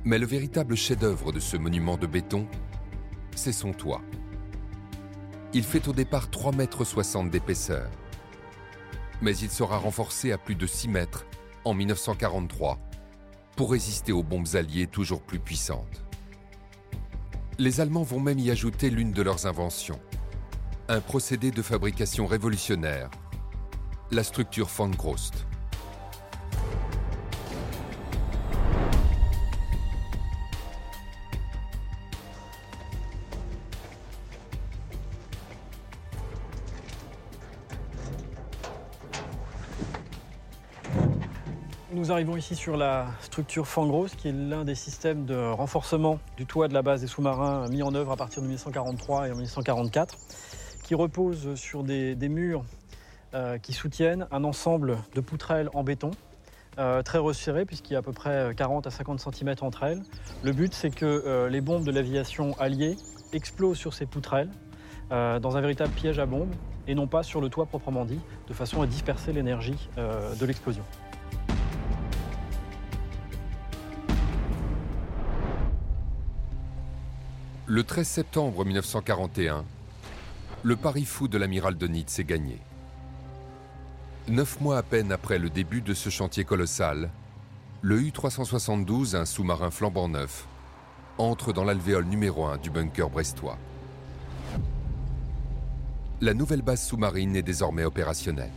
Mais le véritable chef-d'œuvre de ce monument de béton, c'est son toit. Il fait au départ 3,60 mètres d'épaisseur. Mais il sera renforcé à plus de 6 mètres en 1943 pour résister aux bombes alliées toujours plus puissantes. Les Allemands vont même y ajouter l'une de leurs inventions, un procédé de fabrication révolutionnaire, la structure Grost. Nous arrivons ici sur la structure Fangros, qui est l'un des systèmes de renforcement du toit de la base des sous-marins mis en œuvre à partir de 1943 et en 1944, qui repose sur des, murs euh, qui soutiennent un ensemble de poutrelles en béton, euh, très resserrées, puisqu'il y a à peu près 40 à 50 cm entre elles. Le but, c'est que euh, les bombes de l'aviation alliée explosent sur ces poutrelles, dans un véritable piège à bombes, et non pas sur le toit proprement dit, de façon à disperser l'énergie de l'explosion. Le 13 septembre 1941, le pari fou de l'amiral de Nitz est gagné. Neuf mois à peine après le début de ce chantier colossal, le U-372, un sous-marin flambant neuf, entre dans l'alvéole numéro 1 du bunker brestois. La nouvelle base sous-marine est désormais opérationnelle.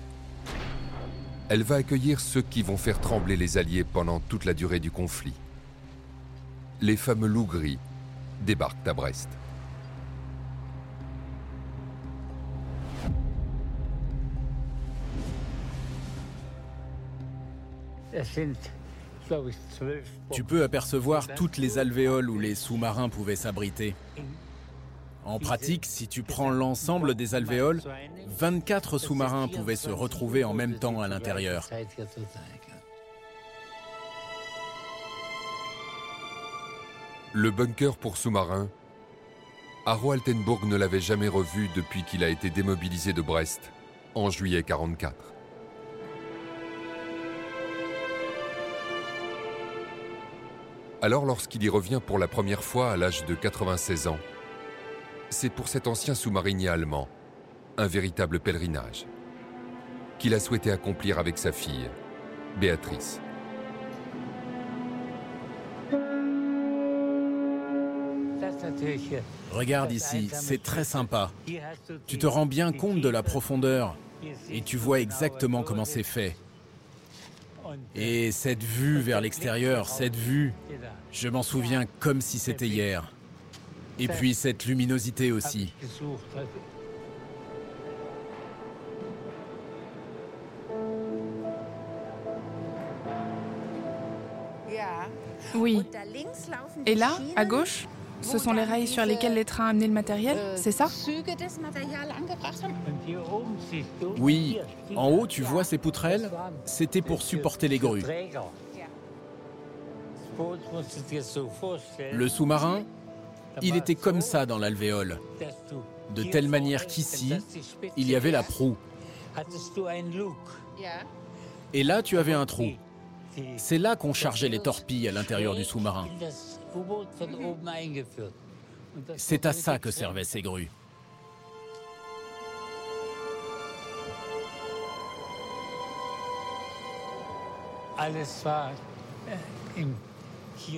Elle va accueillir ceux qui vont faire trembler les Alliés pendant toute la durée du conflit. Les fameux loups gris débarquent à Brest. Tu peux apercevoir toutes les alvéoles où les sous-marins pouvaient s'abriter. En pratique, si tu prends l'ensemble des alvéoles, 24 sous-marins pouvaient se retrouver en même temps à l'intérieur. Le bunker pour sous-marins, Haro Altenburg ne l'avait jamais revu depuis qu'il a été démobilisé de Brest en juillet 1944. Alors lorsqu'il y revient pour la première fois à l'âge de 96 ans, c'est pour cet ancien sous-marinier allemand un véritable pèlerinage qu'il a souhaité accomplir avec sa fille, Béatrice. Regarde ici, c'est très sympa. Tu te rends bien compte de la profondeur et tu vois exactement comment c'est fait. Et cette vue vers l'extérieur, cette vue, je m'en souviens comme si c'était hier. Et puis cette luminosité aussi. Oui. Et là, à gauche, ce sont les rails sur lesquels les trains amenaient le matériel, c'est ça Oui, en haut, tu vois ces poutrelles C'était pour supporter les grues. Le sous-marin, il était comme ça dans l'alvéole, de telle manière qu'ici, il y avait la proue. Et là, tu avais un trou. C'est là qu'on chargeait les torpilles à l'intérieur du sous-marin. C'est à ça que servaient ces grues.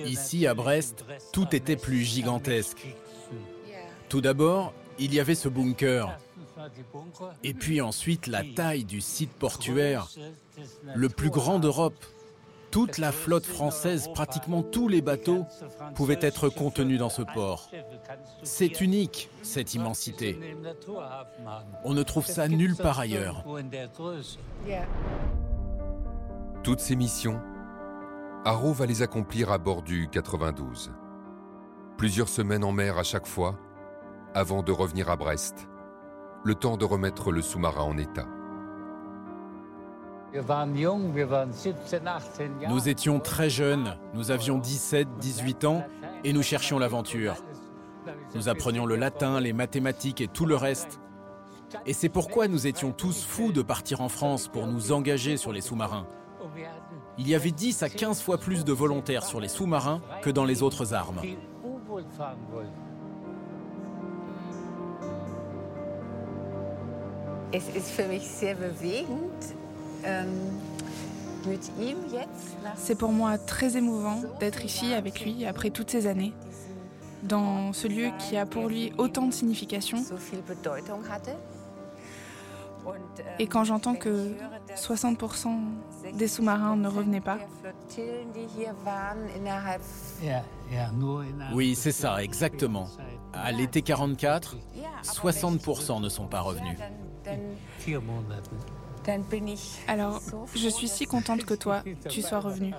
Ici, à Brest, tout était plus gigantesque. Tout d'abord, il y avait ce bunker. Et puis ensuite, la taille du site portuaire, le plus grand d'Europe. Toute la flotte française, pratiquement tous les bateaux, pouvaient être contenus dans ce port. C'est unique, cette immensité. On ne trouve ça nulle part ailleurs. Toutes ces missions, Haro va les accomplir à bord du 92. Plusieurs semaines en mer à chaque fois, avant de revenir à Brest, le temps de remettre le sous-marin en état. Nous étions très jeunes, nous avions 17, 18 ans et nous cherchions l'aventure. Nous apprenions le latin, les mathématiques et tout le reste. Et c'est pourquoi nous étions tous fous de partir en France pour nous engager sur les sous-marins. Il y avait 10 à 15 fois plus de volontaires sur les sous-marins que dans les autres armes. Es ist für mich sehr bewegend, jetzt. C'est pour moi très émouvant d'être ici avec lui après toutes ces années, dans ce lieu qui a pour lui autant de signification. ähm, Et quand j'entends que 60% des sous-marins ne revenaient pas, Oui, c'est ça, exactement. À l'été 44, 60% ne sont pas revenus. Alors je suis si contente que toi, tu sois revenu.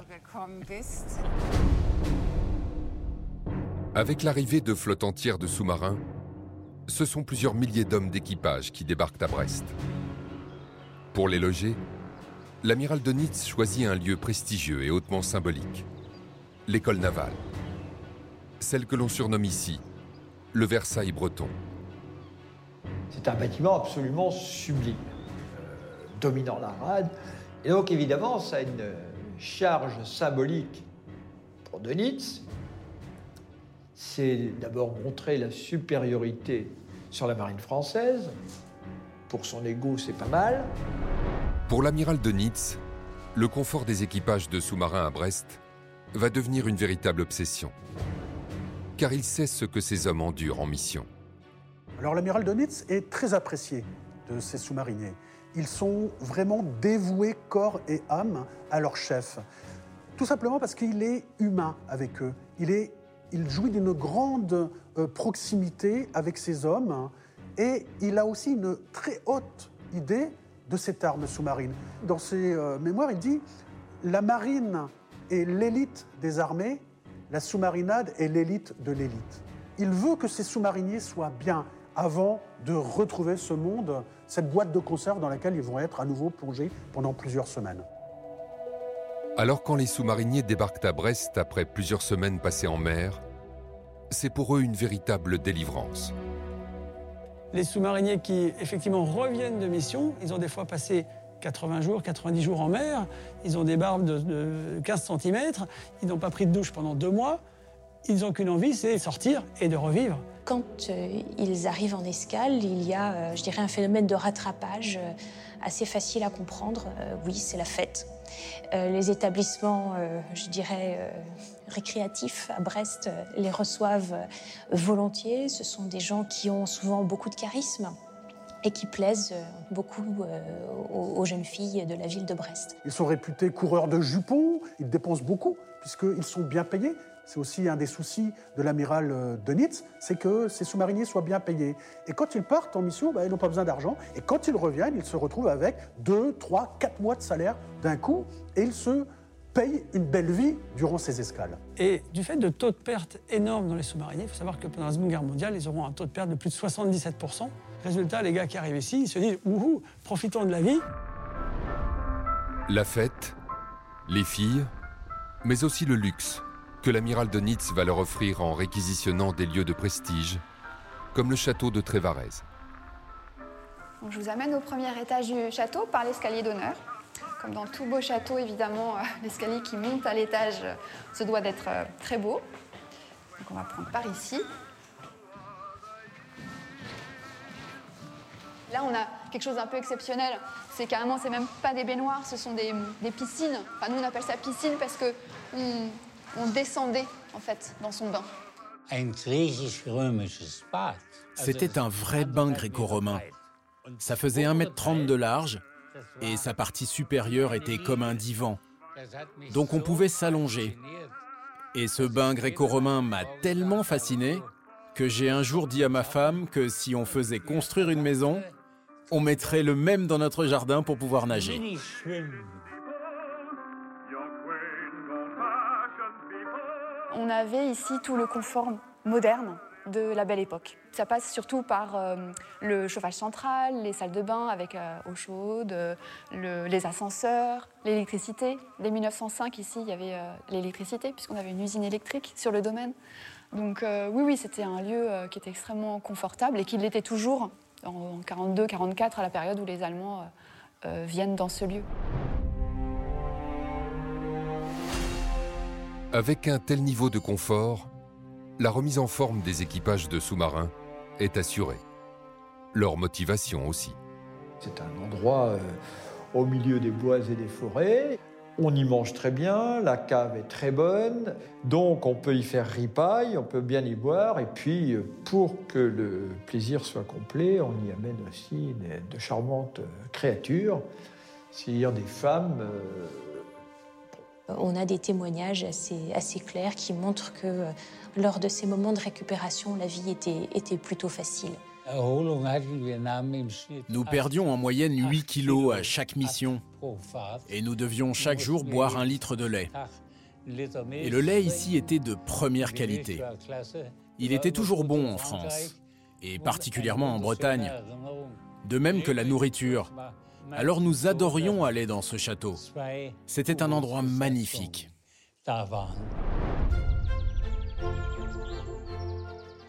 Avec l'arrivée de flottes entières de sous-marins, ce sont plusieurs milliers d'hommes d'équipage qui débarquent à Brest. Pour les loger, l'amiral de Nitz choisit un lieu prestigieux et hautement symbolique, l'école navale. Celle que l'on surnomme ici le Versailles breton. C'est un bâtiment absolument sublime, dominant la rade. Et donc évidemment, ça a une charge symbolique pour Dönitz. C'est d'abord montrer la supériorité sur la marine française. Pour son ego, c'est pas mal. Pour l'amiral de Nitz, le confort des équipages de sous-marins à Brest va devenir une véritable obsession. Car il sait ce que ces hommes endurent en mission. Alors l'amiral de Nitz est très apprécié de ses sous-mariniers. Ils sont vraiment dévoués corps et âme à leur chef. Tout simplement parce qu'il est humain avec eux. Il, jouit d'une grande euh, proximité avec ces hommes et il a aussi une très haute idée de cette arme sous-marine. Dans ses euh, mémoires, il dit La marine est l'élite des armées, la sous-marinade est l'élite de l'élite. Il veut que ces sous-mariniers soient bien avant de retrouver ce monde, cette boîte de conserve dans laquelle ils vont être à nouveau plongés pendant plusieurs semaines. Alors quand les sous-mariniers débarquent à Brest après plusieurs semaines passées en mer, c'est pour eux une véritable délivrance. Les sous-mariniers qui, effectivement, reviennent de mission, ils ont des fois passé 80 jours, 90 jours en mer, ils ont des barbes de, de 15 cm, ils n'ont pas pris de douche pendant deux mois, ils n'ont qu'une envie, c'est sortir et de revivre. Quand euh, ils arrivent en escale, il y a, euh, je dirais, un phénomène de rattrapage euh, assez facile à comprendre. Oui, c'est la fête. Les établissements, je dirais, récréatifs à Brest les reçoivent volontiers. Ce sont des gens qui ont souvent beaucoup de charisme et qui plaisent beaucoup aux jeunes filles de la ville de Brest. Ils sont réputés coureurs de jupons, ils dépensent beaucoup puisqu'ils sont bien payés. C'est aussi un des soucis de l'amiral euh, de Nitz, c'est que ces sous-mariniers soient bien payés. Et quand ils partent en mission, bah, ils n'ont pas besoin d'argent. Et quand ils reviennent, ils se retrouvent avec 2, 3, 4 mois de salaire d'un coup et ils se payent une belle vie durant ces escales. Et du fait de taux de perte énormes dans les sous-mariniers, il faut savoir que pendant la Seconde Guerre mondiale, ils auront un taux de perte de plus de 77%. Résultat, les gars qui arrivent ici, ils se disent Wouhou, profitons de la vie. La fête, les filles, mais aussi le luxe que l'amiral de Nitz va leur offrir en réquisitionnant des lieux de prestige, comme le château de Trévarez. Je vous amène au premier étage du château par l'escalier d'honneur. Comme dans tout beau château, évidemment, euh, l'escalier qui monte à l'étage euh, se doit d'être euh, très beau. Donc on va prendre par ici. Là, on a quelque chose d'un peu exceptionnel. C'est carrément, c'est même pas des baignoires, ce sont des, piscines. Enfin, nous, on appelle ça piscine parce que on descendait, en fait, dans son bain. C'était un vrai bain gréco-romain. Ça faisait 1m30 de large et sa partie supérieure était comme un divan. Donc on pouvait s'allonger. Et ce bain gréco-romain m'a tellement fasciné que j'ai un jour dit à ma femme que si on faisait construire une maison, on mettrait le même dans notre jardin pour pouvoir nager. On avait ici tout le confort moderne de la belle époque. Ça passe surtout par euh, le chauffage central, les salles de bain avec euh, eau chaude, euh, le- les ascenseurs, l'électricité. Dès 1905, ici, il y avait l'électricité, puisqu'on avait une usine électrique sur le domaine. Donc oui, oui, c'était un lieu qui était extrêmement confortable et qui l'était toujours en 42-44, à la période où les Allemands viennent dans ce lieu. Avec un tel niveau de confort, la remise en forme des équipages de sous-marins est assurée. Leur motivation aussi. C'est un endroit au milieu des bois et des forêts. On y mange très bien, la cave est très bonne, donc on peut y faire ripaille, on peut bien y boire, et puis pour que le plaisir soit complet, on y amène aussi de charmantes créatures, c'est-à-dire des femmes. On a des témoignages assez, clairs qui montrent que lors de ces moments de récupération, la vie était, était plutôt facile. Nous perdions en moyenne 8 kilos à chaque mission et nous devions chaque jour boire un litre de lait. Et le lait ici était de première qualité. Il était toujours bon en France et particulièrement en Bretagne, de même que la nourriture. Alors nous adorions aller dans ce château. C'était un endroit magnifique.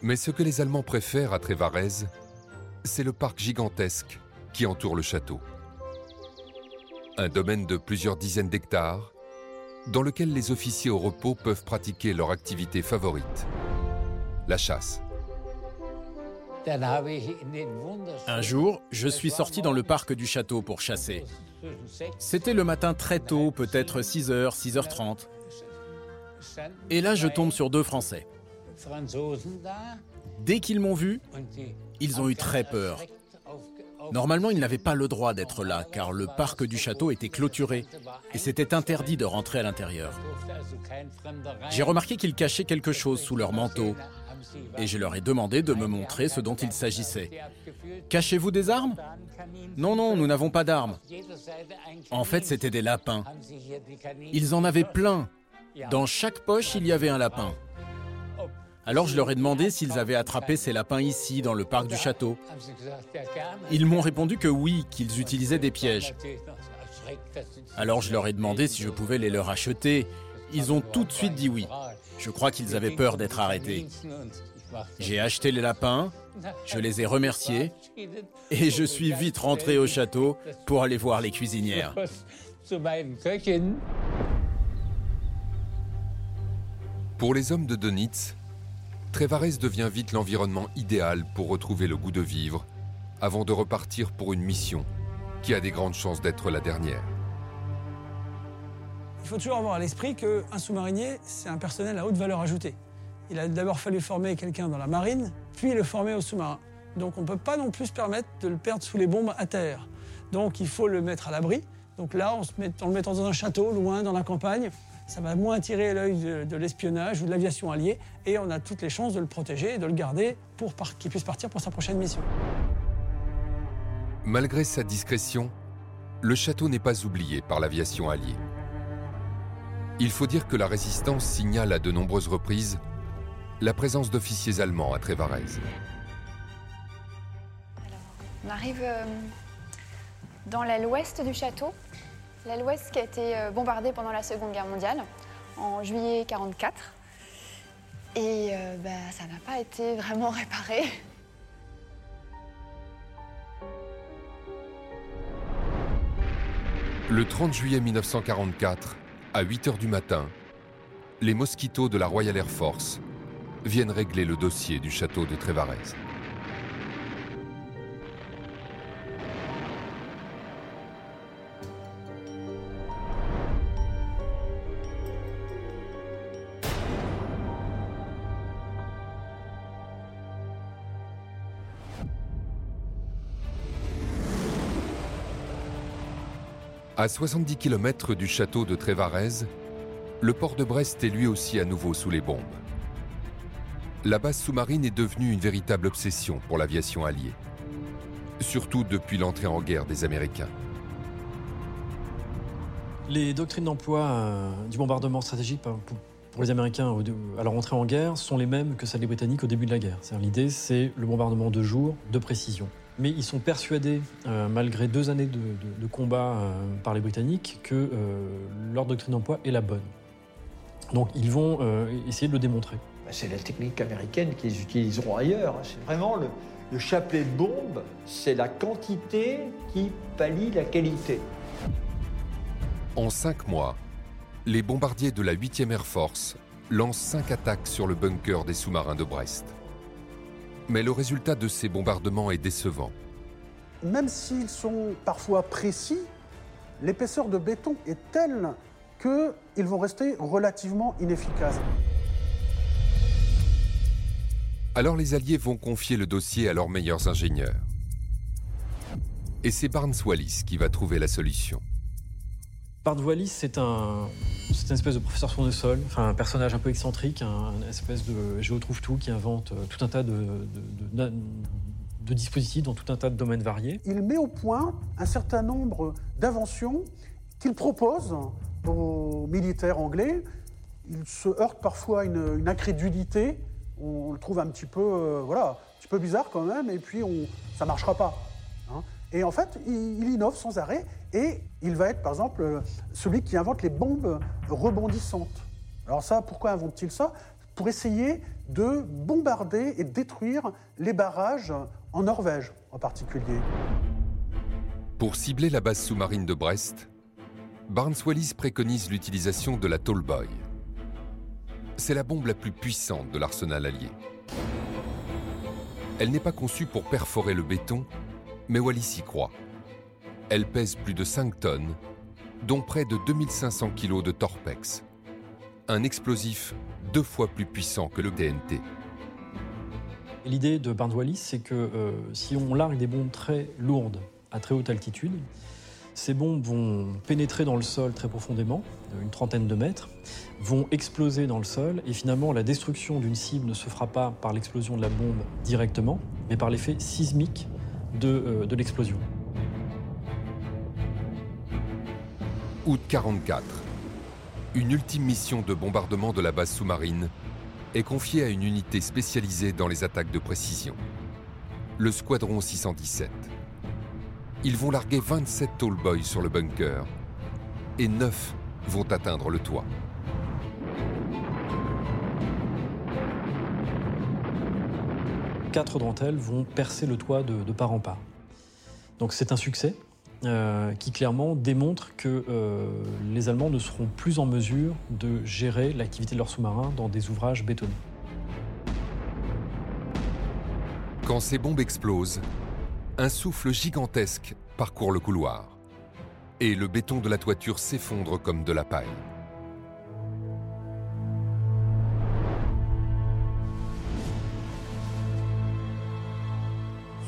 Mais ce que les Allemands préfèrent à Trévarez, c'est le parc gigantesque qui entoure le château. Un domaine de plusieurs dizaines d'hectares dans lequel les officiers au repos peuvent pratiquer leur activité favorite, la chasse. Un jour, je suis sorti dans le parc du château pour chasser. C'était le matin très tôt, peut-être 6h, 6h30. Et là, je tombe sur deux Français. Dès qu'ils m'ont vu, ils ont eu très peur. Normalement, ils n'avaient pas le droit d'être là, car le parc du château était clôturé et c'était interdit de rentrer à l'intérieur. J'ai remarqué qu'ils cachaient quelque chose sous leur manteau et je leur ai demandé de me montrer ce dont il s'agissait. Cachez-vous des armes? Non, non, nous n'avons pas d'armes. En fait, c'était des lapins. Ils en avaient plein. Dans chaque poche, il y avait un lapin. Alors je leur ai demandé s'ils avaient attrapé ces lapins ici, dans le parc du château. Ils m'ont répondu que oui, qu'ils utilisaient des pièges. Alors je leur ai demandé si je pouvais les leur acheter. Ils ont tout de suite dit oui. Je crois qu'ils avaient peur d'être arrêtés. J'ai acheté les lapins, je les ai remerciés et je suis vite rentré au château pour aller voir les cuisinières. Pour les hommes de Donitz, Trévarez devient vite l'environnement idéal pour retrouver le goût de vivre avant de repartir pour une mission qui a des grandes chances d'être la dernière. Il faut toujours avoir à l'esprit qu'un sous-marinier, c'est un personnel à haute valeur ajoutée. Il a d'abord fallu former quelqu'un dans la marine, puis le former au sous-marin. Donc on ne peut pas non plus se permettre de le perdre sous les bombes à terre. Donc il faut le mettre à l'abri. Donc là, en, le mettant dans un château, loin, dans la campagne, ça va moins attirer l'œil de, l'espionnage ou de l'aviation alliée, et on a toutes les chances de le protéger et de le garder pour qu'il puisse partir pour sa prochaine mission. Malgré sa discrétion, le château n'est pas oublié par l'aviation alliée. Il faut dire que la résistance signale à de nombreuses reprises la présence d'officiers allemands à Trévarez. On arrive euh, dans l'aile ouest du château, l'aile ouest qui a été euh, bombardée pendant la Seconde Guerre mondiale, en juillet 1944. Et euh, bah, ça n'a pas été vraiment réparé. Le 30 juillet 1944, à 8 h du matin, les mosquitos de la Royal Air Force viennent régler le dossier du château de Trévarez. À 70 km du château de Trévarez, le port de Brest est lui aussi à nouveau sous les bombes. La base sous-marine est devenue une véritable obsession pour l'aviation alliée, surtout depuis l'entrée en guerre des Américains. Les doctrines d'emploi euh, du bombardement stratégique pour, les Américains à leur entrée en guerre sont les mêmes que celles des Britanniques au début de la guerre. L'idée, c'est le bombardement de jour, de précision mais ils sont persuadés, euh, malgré deux années de, combat euh, par les Britanniques, que euh, leur doctrine d'emploi est la bonne. Donc ils vont essayer de le démontrer. Bah, c'est la technique américaine qu'ils utiliseront ailleurs. C'est vraiment Le chapelet de bombes, c'est la quantité qui pallie la qualité. En cinq mois, les bombardiers de la 8e Air Force lancent cinq attaques sur le bunker des sous-marins de Brest. Mais le résultat de ces bombardements est décevant. Même s'ils sont parfois précis, l'épaisseur de béton est telle qu'ils vont rester relativement inefficaces. Alors les Alliés vont confier le dossier à leurs meilleurs ingénieurs. Et c'est Barnes Wallis qui va trouver la solution. Barnes Wallis, c'est un, c'est une espèce de professeur sur le sol, enfin un personnage un peu excentrique, un, une espèce de géotrouve-tout qui invente euh, tout un tas de, de, dispositifs dans tout un tas de domaines variés. Il met au point un certain nombre d'inventions qu'il propose aux militaires anglais. Il se heurte parfois à une, incrédulité. On, le trouve un petit peu, euh, voilà, un petit peu bizarre quand même, et puis on, ça marchera pas. hein. Et en fait, il innove sans arrêt, et il va être, par exemple, celui qui invente les bombes rebondissantes. Alors ça, pourquoi invente-t-il ça? Pour essayer de bombarder et détruire les barrages en Norvège, en particulier. Pour cibler la base sous-marine de Brest, Barnes Wallis préconise l'utilisation de la Tallboy. C'est la bombe la plus puissante de l'arsenal allié. Elle n'est pas conçue pour perforer le béton, mais Wallis y croit. Elle pèse plus de 5 tonnes, dont près de 2500 kg de torpex. Un explosif deux fois plus puissant que le TNT. L'idée de Barnes Wallis, c'est que euh, si on largue des bombes très lourdes à très haute altitude, ces bombes vont pénétrer dans le sol très profondément, une trentaine de mètres, vont exploser dans le sol et finalement la destruction d'une cible ne se fera pas par l'explosion de la bombe directement, mais par l'effet sismique de, euh, de l'explosion. Août 44. Une ultime mission de bombardement de la base sous-marine est confiée à une unité spécialisée dans les attaques de précision, le Squadron 617. Ils vont larguer 27 tallboys sur le bunker et 9 vont atteindre le toit. Quatre d'entre elles vont percer le toit de, de part en part. Donc c'est un succès euh, qui clairement démontre que euh, les Allemands ne seront plus en mesure de gérer l'activité de leurs sous-marins dans des ouvrages bétonnés. Quand ces bombes explosent, un souffle gigantesque parcourt le couloir et le béton de la toiture s'effondre comme de la paille.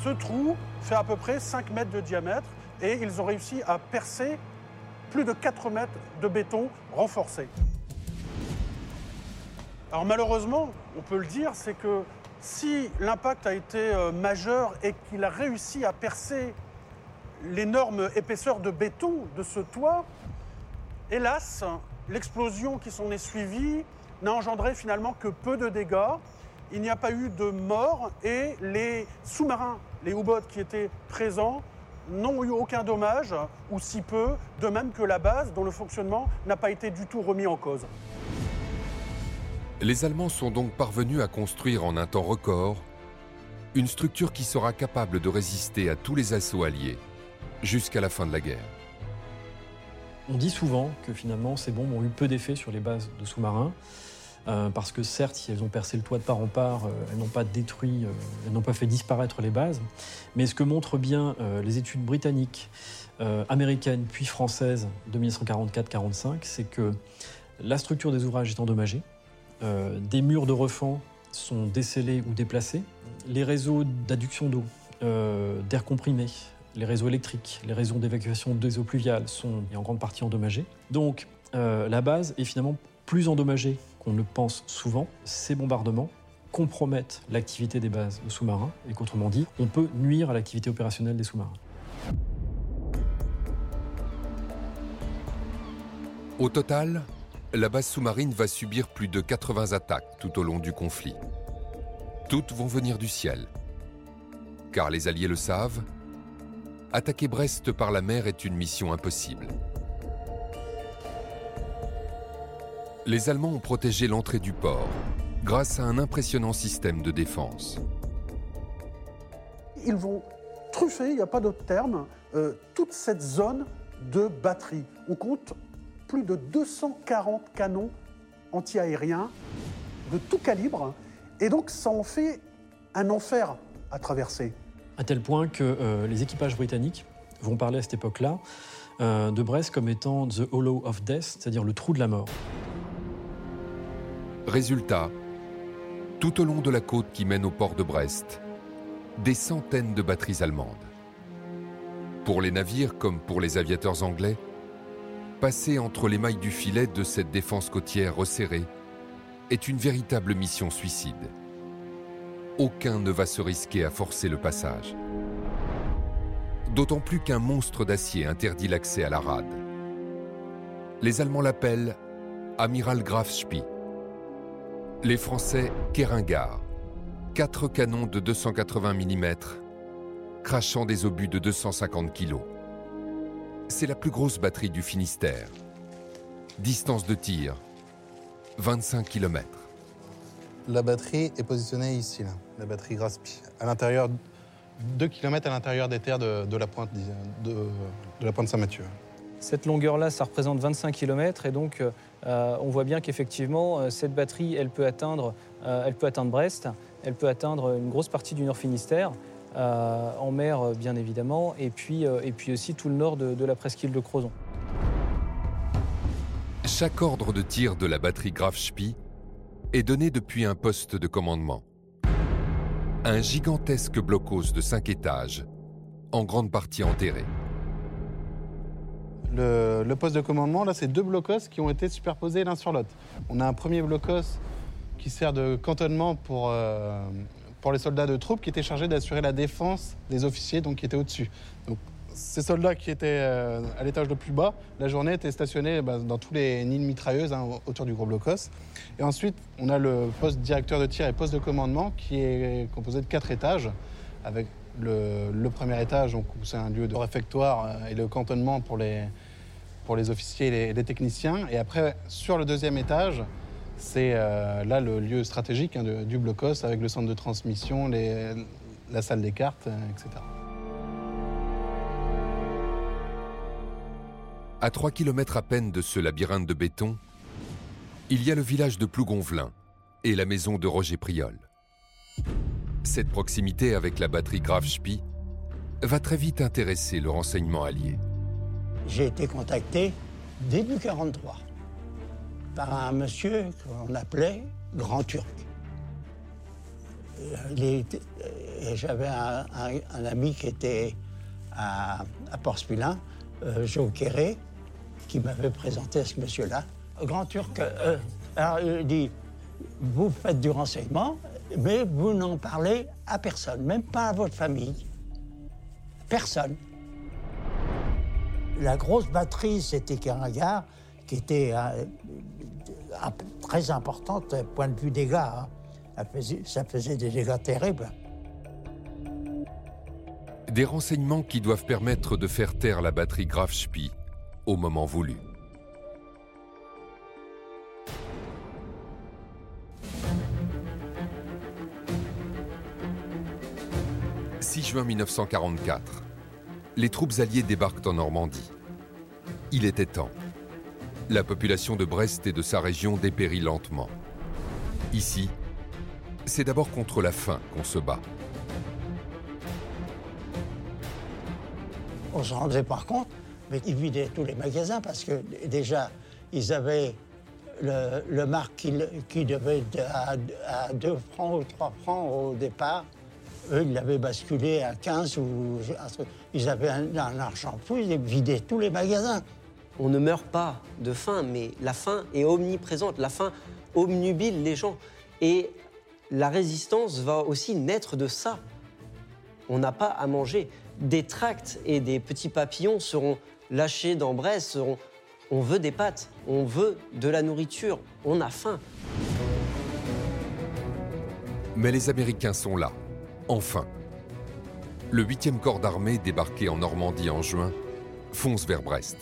Ce trou fait à peu près 5 mètres de diamètre et ils ont réussi à percer plus de 4 mètres de béton renforcé. Alors malheureusement, on peut le dire, c'est que si l'impact a été euh, majeur et qu'il a réussi à percer l'énorme épaisseur de béton de ce toit, hélas, l'explosion qui s'en est suivie n'a engendré finalement que peu de dégâts. Il n'y a pas eu de morts et les sous-marins, les U-boats qui étaient présents, n'ont eu aucun dommage, ou si peu, de même que la base dont le fonctionnement n'a pas été du tout remis en cause. Les Allemands sont donc parvenus à construire en un temps record une structure qui sera capable de résister à tous les assauts alliés jusqu'à la fin de la guerre. On dit souvent que finalement ces bombes ont eu peu d'effet sur les bases de sous-marins, euh, parce que certes, si elles ont percé le toit de part en part, euh, elles n'ont pas détruit, euh, elles n'ont pas fait disparaître les bases. Mais ce que montrent bien les études britanniques, américaines puis françaises de 1944-45, c'est que la structure des ouvrages est endommagée, des murs de refend sont décellés ou déplacés, les réseaux d'adduction d'eau, d'air comprimé, les réseaux électriques, les réseaux d'évacuation des eaux pluviales sont en grande partie endommagés. Donc la base est finalement plus endommagée qu'on le pense souvent. Ces bombardements compromettent l'activité des bases sous-marins et qu'autrement dit, on peut nuire à l'activité opérationnelle des sous-marins. Au total, la base sous-marine va subir plus de 80 attaques tout au long du conflit. Toutes vont venir du ciel. Car les Alliés le savent, attaquer Brest par la mer est une mission impossible. Les Allemands ont protégé l'entrée du port grâce à un impressionnant système de défense. ils vont truffer, il n'y a pas d'autre terme, euh, toute cette zone de batterie. On compte plus de 240 canons antiaériens de tout calibre, et donc ça en fait un enfer à traverser. À tel point que euh, les équipages britanniques vont parler à cette époque-là euh, de Brest comme étant The Hollow of Death, c'est-à-dire le trou de la mort. Résultat, tout au long de la côte qui mène au port de Brest, des centaines de batteries allemandes. Pour les navires comme pour les aviateurs anglais, passer entre les mailles du filet de cette défense côtière resserrée est une véritable mission suicide. Aucun ne va se risquer à forcer le passage. D'autant plus qu'un monstre d'acier interdit l'accès à la rade. Les Allemands l'appellent Amiral Graf Spee. Les Français Keringar. Quatre canons de 280 mm, crachant des obus de 250 kg. C'est la plus grosse batterie du Finistère. Distance de tir 25 km. La batterie est positionnée ici, là, la batterie Graspi, à l'intérieur, 2 km à l'intérieur des terres de, de la pointe de, de la pointe Saint-Mathieu. Cette longueur-là, ça représente 25 km et donc euh, on voit bien qu'effectivement, euh, cette batterie, elle peut, atteindre, euh, elle peut atteindre Brest, elle peut atteindre une grosse partie du Nord Finistère, en mer bien évidemment, et puis, et puis aussi tout le nord de, de la presqu'île de Crozon. Chaque ordre de tir de la batterie Graf Spee est donné depuis un poste de commandement. Un gigantesque blocos de 5 étages, en grande partie enterré. Le, poste de commandement, là, c'est deux blocos qui ont été superposés l'un sur l'autre. On a un premier blocos qui sert de cantonnement pour, euh, pour les soldats de troupes qui étaient chargés d'assurer la défense des officiers donc, qui étaient au-dessus. Donc, ces soldats qui étaient euh, à l'étage le plus bas, la journée étaient stationnés bah, dans tous les nids mitrailleuses hein, autour du gros blocos. Et ensuite, on a le poste directeur de tir et poste de commandement qui est composé de quatre étages, avec le, premier étage, donc, c'est un lieu de réfectoire euh, et le cantonnement pour les, pour les officiers et les, techniciens. Et après, sur le deuxième étage, c'est euh, là le lieu stratégique hein, de- du blocos avec le centre de transmission, la salle des cartes, euh, etc. À 3 km à peine de ce labyrinthe de béton, il y a le village de Plougonvelin et la maison de Roger Priol. Cette proximité avec la batterie Graf Spee va très vite intéresser le renseignement allié. J'ai été contacté début 43 par un monsieur qu'on appelait Grand Turc. Euh, et J'avais un, ami qui était à, à Port-Spilin, euh, Joe Quéré, qui m'avait présenté ce monsieur-là. Grand Turc, euh, dit, vous faites du renseignement, mais vous n'en parlez à personne, même pas à votre famille. Personne. La grosse batterie, c'était Karagar, qui était euh, un- très importante euh, point de vue dégâts. hein. Ça faisait, ça faisait des dégâts terribles. Des renseignements qui doivent permettre de faire taire la batterie Graf Spee au moment voulu. « 6 juin 1944. Les troupes alliées débarquent en Normandie. Il était temps. La population de Brest et de sa région dépérit lentement. Ici, c'est d'abord contre la faim qu'on se bat. On se rendait pas compte, mais ils vidaient tous les magasins parce que déjà, ils avaient le, marque qui, devait être à, à 2 francs ou 3 francs au départ. Eux, ils l'avaient basculé à 15 ou. Ils avaient un, un argent fou, ils vidaient tous les magasins. On ne meurt pas de faim, mais la faim est omniprésente. La faim obnubile les gens. Et la résistance va aussi naître de ça. On n'a pas à manger. Des tracts et des petits papillons seront lâchés dans Brest. seront- On veut des pâtes, on veut de la nourriture, on a faim. Mais les Américains sont là, enfin. Le 8e corps d'armée, débarqué en Normandie en juin, fonce vers Brest.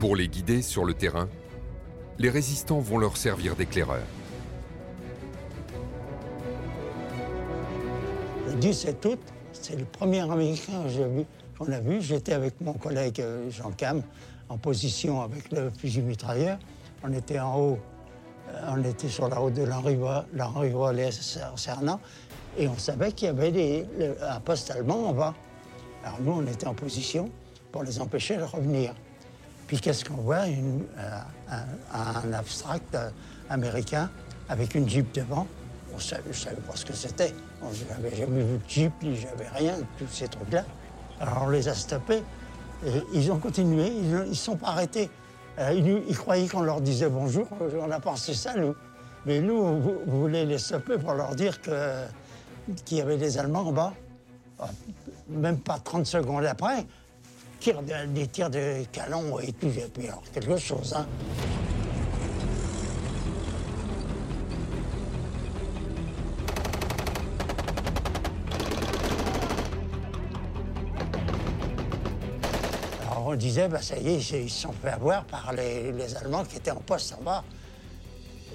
Pour les guider sur le terrain, les résistants vont leur servir d'éclaireurs. Le 17 août, c'est le premier Américain qu'on a vu. J'étais avec mon collègue euh, Jean Cam en position avec le fusil mitrailleur. On était en haut, euh, on était sur la route de l'Henri Wallet Cernant et on savait qu'il y avait des- un poste allemand en bas. Alors nous, on était en position pour les empêcher de revenir. Puis qu'est-ce qu'on voit? Euh, un, un abstract euh, américain avec une jeep devant. On savait, ne savais pas ce que c'était. Je n'avais jamais vu de jeep, ni j'avais rien, tous ces trucs-là. Alors on les a stoppés. Ils ont continué, ils ne sont pas arrêtés. Euh, ils, ils croyaient qu'on leur disait bonjour, on a pensé ça, nous. Mais nous, on, on voulait les stopper pour leur dire que- qu'il y avait des Allemands en bas. Ah, Même pas 30 secondes après, des tirs de canon et tout, et puis alors quelque chose. Hein. Alors on disait, bah, ça y est, ils se sont fait avoir par les, les Allemands qui étaient en poste en bas.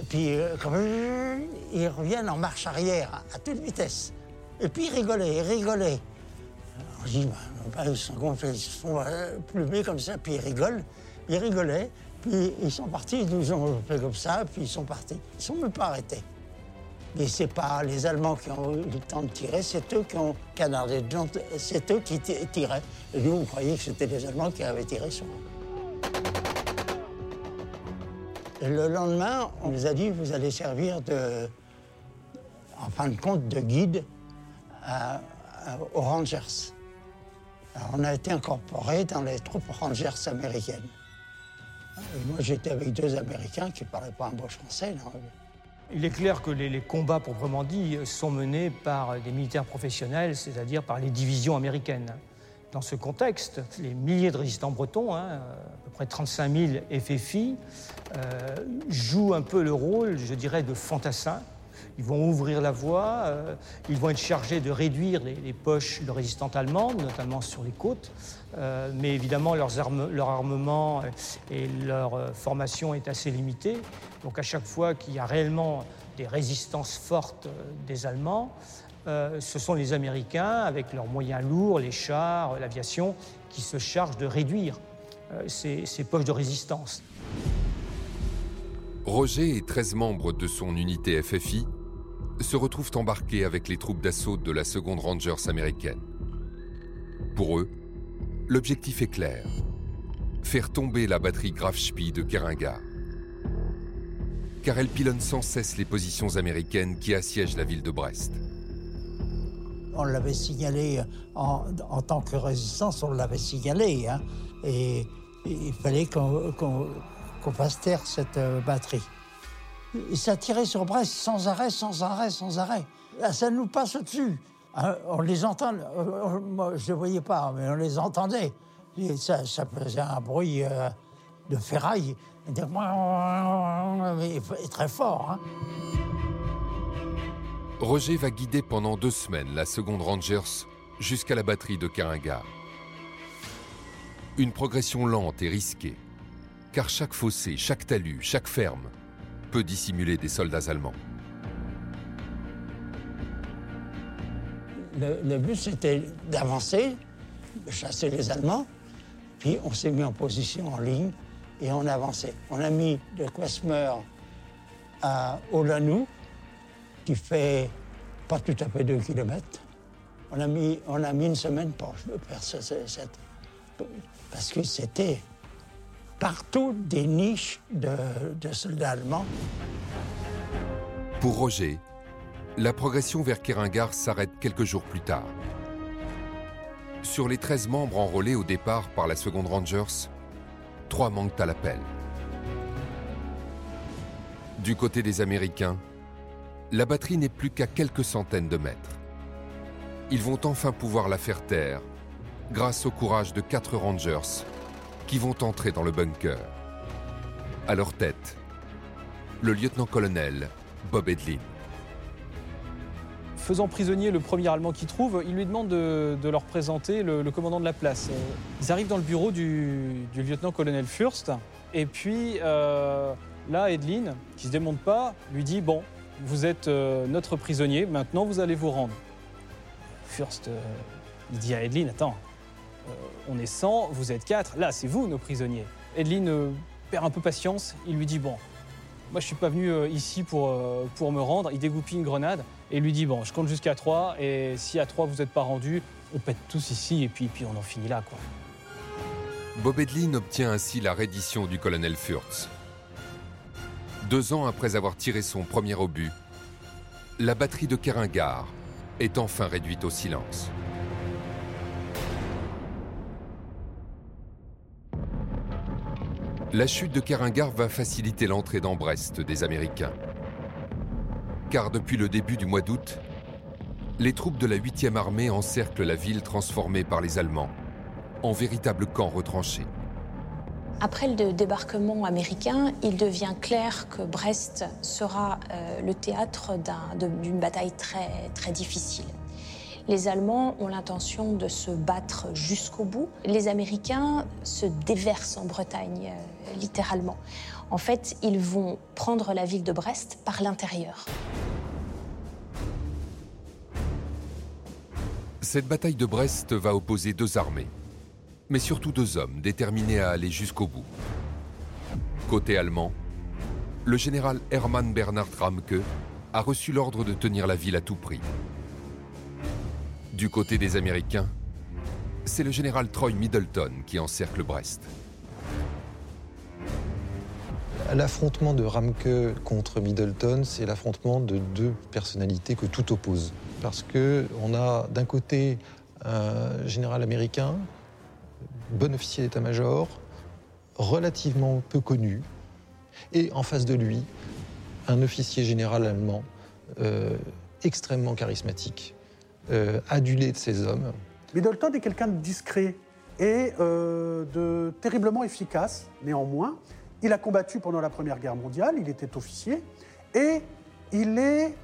Puis euh, ils reviennent en marche arrière à toute vitesse. Et puis ils rigolaient, ils rigolaient. Bah, bah, ils, sont ils se font euh, plumer comme ça, puis ils rigolent. Ils rigolaient, puis ils sont partis, ils nous ont fait comme ça, puis ils sont partis. Ils ne sont même pas arrêtés. Mais c'est pas les Allemands qui ont eu le temps de tirer, c'est eux qui ont canardé. C'est eux qui ti- tiraient. Et nous, on croyait que c'était les Allemands qui avaient tiré sur eux. Le lendemain, on nous a dit vous allez servir de, en fin de compte, de guide aux Rangers. Alors, on a été incorporés dans les troupes Rangers américaines. Moi, j'étais avec deux Américains qui ne parlaient pas un mot français. Il est clair que les, les combats proprement dit sont menés par des militaires professionnels, c'est-à-dire par les divisions américaines. Dans ce contexte, les milliers de résistants bretons, hein, à peu près 35 000 FFI, euh, jouent un peu le rôle, je dirais, de fantassins. Ils vont ouvrir la voie, euh, ils vont être chargés de réduire les, poches de résistantes allemandes, notamment sur les côtes. Euh, mais évidemment, leur armement et leur euh, formation est assez limitée. Donc à chaque fois qu'il y a réellement des résistances fortes euh, des Allemands, euh, ce sont les Américains, avec leurs moyens lourds, les chars, euh, l'aviation, qui se chargent de réduire euh, ces, poches de résistance. Roger et 13 membres de son unité FFI se retrouvent embarqués avec les troupes d'assaut de la 2nd Rangers américaine. Pour eux, l'objectif est clair faire tomber la batterie Graf Spee de Keringa. Car elle pilonne sans cesse les positions américaines qui assiègent la ville de Brest. On l'avait signalé en, en tant que résistance, on l'avait signalé. hein. et il fallait qu'on qu'on fasse taire cette euh, batterie. Et ça tirait sur Brest sans arrêt, sans arrêt, sans arrêt. Là, ça nous passe au-dessus. Hein, on les entend, euh, moi, je ne voyais pas, mais on les entendait. Et ça, faisait un bruit euh, de ferraille, mais très fort. hein. Roger va guider pendant deux semaines la 2nd Rangers jusqu'à la batterie de Keringa. Une progression lente et risquée, car chaque fossé, chaque talus, chaque ferme peut dissimuler des soldats allemands. Le, but, c'était d'avancer, de chasser les Allemands, puis on s'est mis en position en ligne et on avançait. On a mis de Quesmer à Olanou, qui fait pas tout à fait 2 kilomètres. On a mis, une semaine pour faire ce- ce- cette... Parce que c'était partout des niches de, soldats allemands. Pour Roger, la progression vers Keringar s'arrête quelques jours plus tard. Sur les 13 membres enrôlés au départ par la 2nd Rangers, trois manquent à l'appel. Du côté des Américains, la batterie n'est plus qu'à quelques centaines de mètres. Ils vont enfin pouvoir la faire taire grâce au courage de quatre Rangers qui vont entrer dans le bunker. À leur tête, le lieutenant-colonel Bob Edlin. Faisant prisonnier le premier Allemand qu'ils trouvent, il lui demande de, leur présenter le, commandant de la place. Ils arrivent dans le bureau du, lieutenant-colonel Fürst, et puis euh, là, Edlin, qui se démonte pas, lui dit Bon, vous êtes euh, notre prisonnier, maintenant vous allez vous rendre. Fürst euh, dit à Edline Attends, euh, on est 100, vous êtes 4, là c'est vous nos prisonniers. Edline euh, perd un peu patience, il lui dit Bon, moi je suis pas venu ici pour, pour me rendre. Il dégoupille une grenade et lui dit Bon, je compte jusqu'à 3 et si à 3 vous n'êtes pas rendu, on pète tous ici et puis, puis on en finit là quoi. Bob Edlin obtient ainsi la reddition du colonel Furtz. Deux ans après avoir tiré son premier obus, la batterie de Keringar est enfin réduite au silence. La chute de Keringar va faciliter l'entrée dans Brest des Américains. Car depuis le début du mois d'août, les troupes de la 8e armée encerclent la ville transformée par les Allemands en véritable camp retranché. Après le débarquement américain, il devient clair que Brest sera euh, le théâtre d'une bataille très, difficile. Les Allemands ont l'intention de se battre jusqu'au bout. Les Américains se déversent en Bretagne, euh, littéralement. En fait, ils vont prendre la ville de Brest par l'intérieur. Cette bataille de Brest va opposer deux armées, mais surtout deux hommes déterminés à aller jusqu'au bout. Côté allemand, le général Hermann Bernhard Ramke a reçu l'ordre de tenir la ville à tout prix. Du côté des Américains, c'est le général Troy Middleton qui encercle Brest. L'affrontement de Ramke contre Middleton, c'est l'affrontement de deux personnalités que tout oppose. Parce que on a d'un côté un général américain, bon officier d'état-major, relativement peu connu, et en face de lui, un officier général allemand euh, extrêmement charismatique, euh, adulé de ses hommes. Middleton est quelqu'un de discret et euh, de terriblement efficace, néanmoins. Il a combattu pendant la Première Guerre mondiale, il était officier, et il est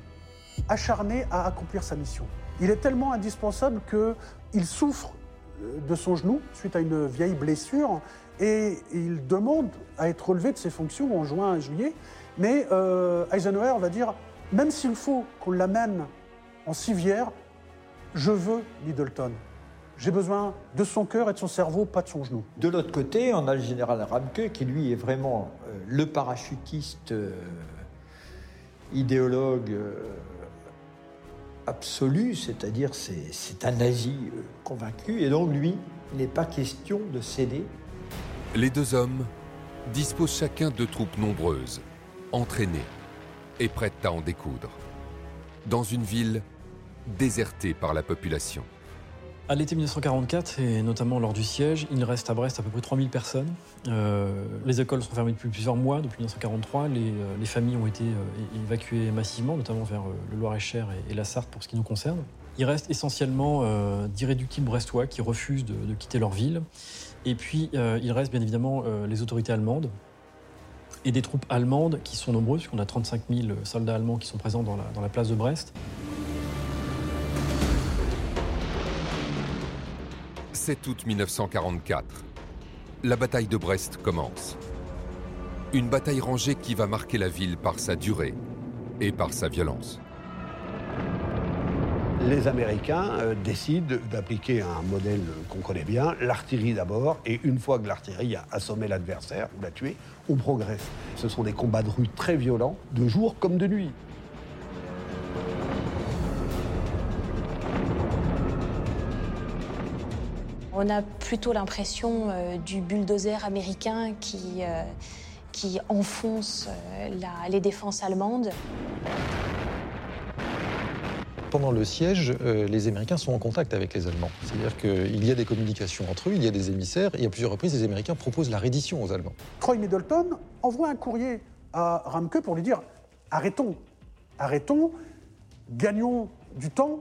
acharné à accomplir sa mission. Il est tellement indispensable qu'il souffre de son genou suite à une vieille blessure et il demande à être relevé de ses fonctions en juin et juillet. Mais euh, Eisenhower va dire, même s'il faut qu'on l'amène en civière, je veux Middleton. J'ai besoin de son cœur et de son cerveau, pas de son genou. De l'autre côté, on a le général Ramke qui, lui, est vraiment euh, le parachutiste euh, idéologue euh, absolu, c'est-à-dire c'est, c'est un nazi euh, convaincu, et donc lui, il n'est pas question de céder. Les deux hommes disposent chacun de troupes nombreuses, entraînées et prêtes à en découdre, dans une ville désertée par la population. À l'été 1944, et notamment lors du siège, il reste à Brest à peu près 3000 personnes. Euh, les écoles sont fermées depuis plusieurs mois, depuis 1943. Les, euh, les familles ont été euh, évacuées massivement, notamment vers le Loir-et-Cher et, la Sarthe pour ce qui nous concerne. Il reste essentiellement d'irréductibles brestois qui refusent de, quitter leur ville. Et puis, il reste bien évidemment les autorités allemandes et des troupes allemandes qui sont nombreuses, puisqu'on a 35 000 soldats allemands qui sont présents dans la place de Brest. 7 août 1944, la bataille de Brest commence. Une bataille rangée qui va marquer la ville par sa durée et par sa violence. Les Américains euh, décident d'appliquer un modèle qu'on connaît bien, l'artillerie d'abord, et une fois que l'artillerie a assommé l'adversaire ou l'a tué, on progresse. Ce sont des combats de rue très violents, de jour comme de nuit. On a plutôt l'impression euh, du bulldozer américain qui, euh, qui enfonce euh, la- les défenses allemandes. Pendant le siège, euh, les Américains sont en contact avec les Allemands. C'est-à-dire qu'il y a des communications entre eux, il y a des émissaires, et à plusieurs reprises, les Américains proposent la reddition aux Allemands. Troy Middleton envoie un courrier à Ramke pour lui dire arrêtons, arrêtons, gagnons du temps,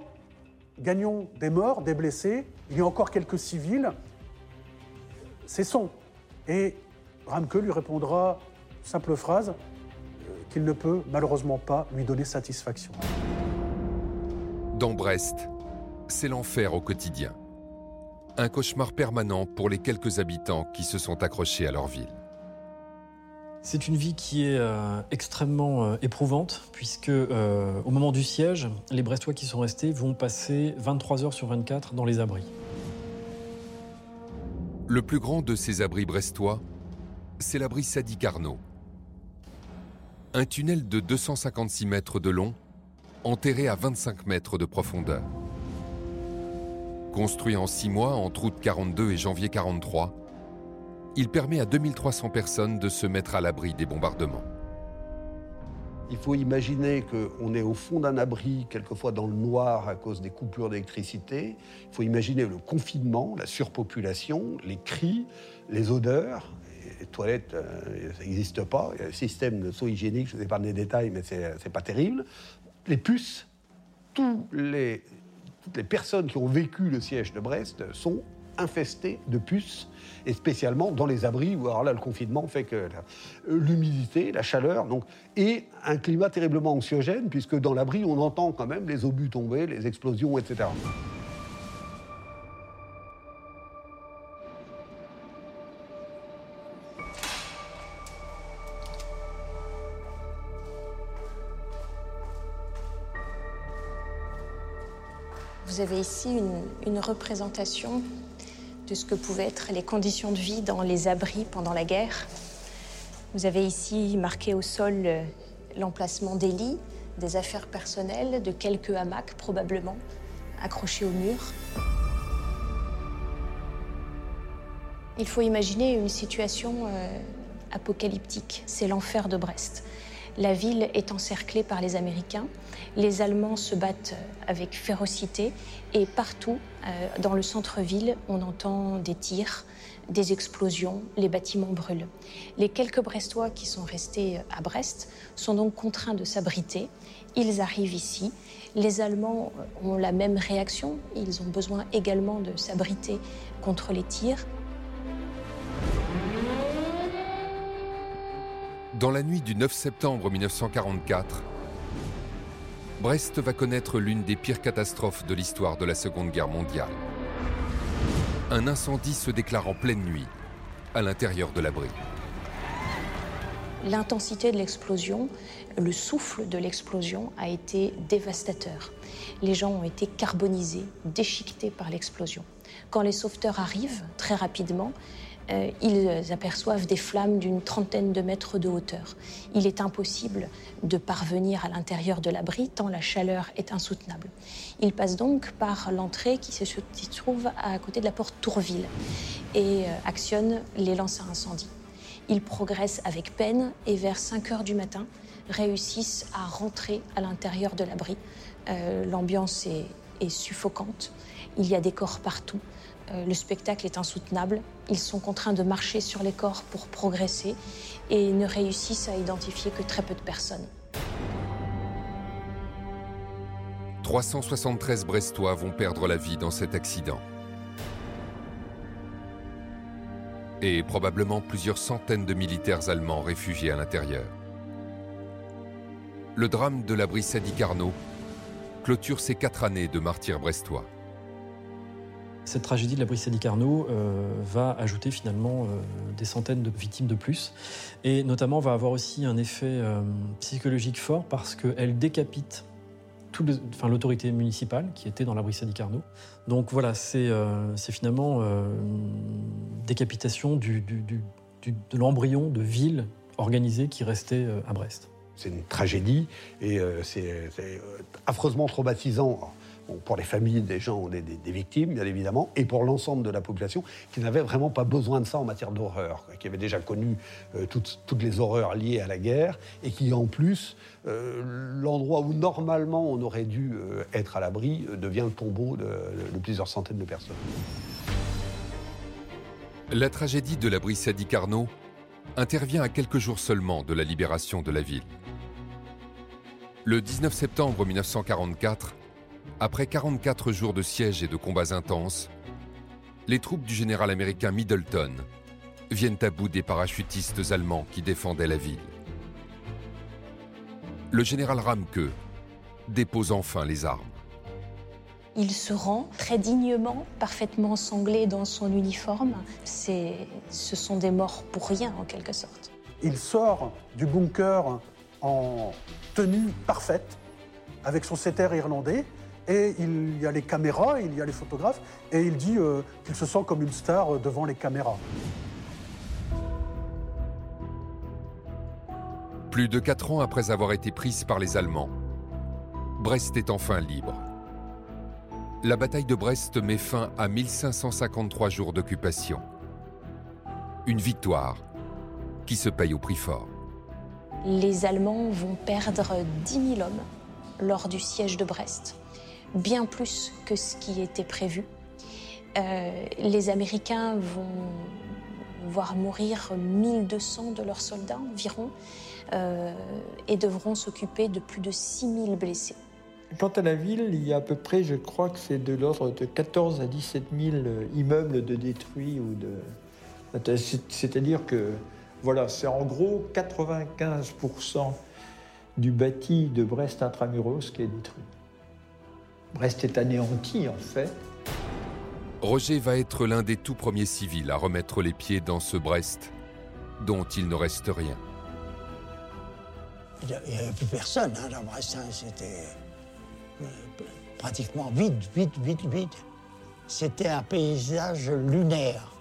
gagnons des morts, des blessés, il y a encore quelques civils, cessons. Et Ramke lui répondra, simple phrase, euh, qu'il ne peut malheureusement pas lui donner satisfaction. Dans Brest, c'est l'enfer au quotidien. Un cauchemar permanent pour les quelques habitants qui se sont accrochés à leur ville. C'est une vie qui est euh, extrêmement euh, éprouvante, puisque euh, au moment du siège, les Brestois qui sont restés vont passer 23 heures sur 24 dans les abris. Le plus grand de ces abris brestois, c'est l'abri Sadi Carnot. Un tunnel de 256 mètres de long, enterré à 25 mètres de profondeur. Construit en six mois entre août 42 et janvier 43, il permet à 2300 personnes de se mettre à l'abri des bombardements. Il faut imaginer qu'on est au fond d'un abri, quelquefois dans le noir à cause des coupures d'électricité. Il faut imaginer le confinement, la surpopulation, les cris, les odeurs. Les toilettes, euh, ça n'existe pas. Il y a un système de soins hygiéniques, je ne vous épargne les détails, mais c'est n'est pas terrible. Les puces, toutes les personnes qui ont vécu le siège de Brest sont infestées de puces et spécialement dans les abris où alors là le confinement fait que l'humidité, la chaleur, donc et un climat terriblement anxiogène puisque dans l'abri on entend quand même les obus tomber, les explosions, etc. Vous avez ici une représentation de ce que pouvaient être les conditions de vie dans les abris pendant la guerre. Vous avez ici marqué au sol euh, l'emplacement des lits, des affaires personnelles, de quelques hamacs probablement, accrochés au mur. Il faut imaginer une situation euh, apocalyptique. C'est l'enfer de Brest. La ville est encerclée par les Américains. Les Allemands se battent avec férocité et partout euh, dans le centre-ville, on entend des tirs, des explosions, les bâtiments brûlent. Les quelques Brestois qui sont restés à Brest sont donc contraints de s'abriter. Ils arrivent ici. Les Allemands ont la même réaction. Ils ont besoin également de s'abriter contre les tirs. Dans la nuit du 9 septembre 1944, Brest va connaître l'une des pires catastrophes de l'histoire de la Seconde Guerre mondiale. Un incendie se déclare en pleine nuit, à l'intérieur de l'abri. L'intensité de l'explosion, le souffle de l'explosion a été dévastateur. Les gens ont été carbonisés, déchiquetés par l'explosion. Quand les sauveteurs arrivent, très rapidement, euh, ils aperçoivent des flammes d'une trentaine de mètres de hauteur. Il est impossible de parvenir à l'intérieur de l'abri tant la chaleur est insoutenable. Ils passent donc par l'entrée qui se trouve à côté de la porte Tourville et euh, actionnent les lances à incendie. Ils progressent avec peine et vers 5 heures du matin réussissent à rentrer à l'intérieur de l'abri. Euh, l'ambiance est suffocante. Il y a des corps partout. Euh, le spectacle est insoutenable. Ils sont contraints de marcher sur les corps pour progresser et ne réussissent à identifier que très peu de personnes. 373 Brestois vont perdre la vie dans cet accident. Et probablement plusieurs centaines de militaires allemands réfugiés à l'intérieur. Le drame de l'abri Sadi Carnot clôture ces quatre années de martyrs brestois. Cette tragédie de la Brissadi Carnot euh, va ajouter finalement euh, des centaines de victimes de plus et notamment va avoir aussi un effet euh, psychologique fort parce qu'elle décapite l'autorité municipale qui était dans la Brissadi Carnot. Donc voilà, c'est finalement décapitation de l'embryon de ville organisée qui restait à Brest. C'est une tragédie et c'est affreusement traumatisant pour les familles des gens, victimes, bien évidemment, et pour l'ensemble de la population qui n'avait vraiment pas besoin de ça en matière d'horreur, qui avait déjà connu euh, toutes, les horreurs liées à la guerre, et qui en plus, euh, l'endroit où normalement on aurait dû euh, être à l'abri devient le tombeau de, plusieurs centaines de personnes. La tragédie de l'abri Sadi Carnot intervient à quelques jours seulement de la libération de la ville. Le 19 septembre 1944, après 44 jours de siège et de combats intenses, les troupes du général américain Middleton viennent à bout des parachutistes allemands qui défendaient la ville. Le général Ramke dépose enfin les armes. Il se rend très dignement, parfaitement sanglé dans son uniforme. Ce sont des morts pour rien en quelque sorte. Il sort du bunker en tenue parfaite, avec son setter irlandais, et il y a les caméras, il y a les photographes, et il dit euh, qu'il se sent comme une star devant les caméras. Plus de quatre ans après avoir été prise par les Allemands, Brest est enfin libre. La bataille de Brest met fin à 1553 jours d'occupation. Une victoire qui se paye au prix fort. Les Allemands vont perdre 10 000 hommes lors du siège de Brest, bien plus que ce qui était prévu. Euh, les Américains vont voir mourir 1200 de leurs soldats environ euh, et devront s'occuper de plus de 6000 blessés. Quant à la ville, il y a à peu près, je crois que c'est de l'ordre de 14 à 17 000 immeubles de détruits ou de. C'est-à-dire que, voilà, c'est en gros 95% du bâti de Brest intramuros qui est détruit. Brest est anéanti, en fait. Roger va être l'un des tout premiers civils à remettre les pieds dans ce Brest, dont il ne reste rien. Il n'y avait plus personne hein, dans Brest, hein. c'était euh, pratiquement vide, vide, vide, vide. C'était un paysage lunaire.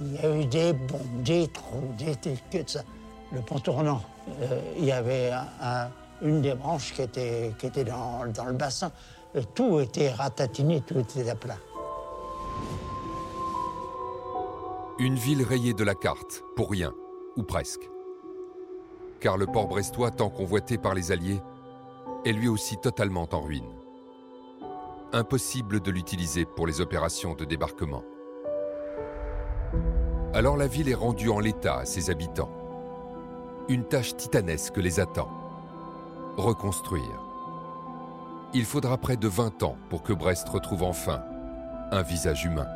Il y a eu des bombes, des trous, des, que de ça. Le pont tournant, euh, il y avait une des branches qui était, dans, dans le bassin. tout était ratatiné, tout était à plat. Une ville rayée de la carte, pour rien, ou presque car le port brestois, tant convoité par les Alliés, est lui aussi totalement en ruine. Impossible de l'utiliser pour les opérations de débarquement. Alors la ville est rendue en l'état à ses habitants. Une tâche titanesque les attend. Reconstruire. Il faudra près de 20 ans pour que Brest retrouve enfin un visage humain.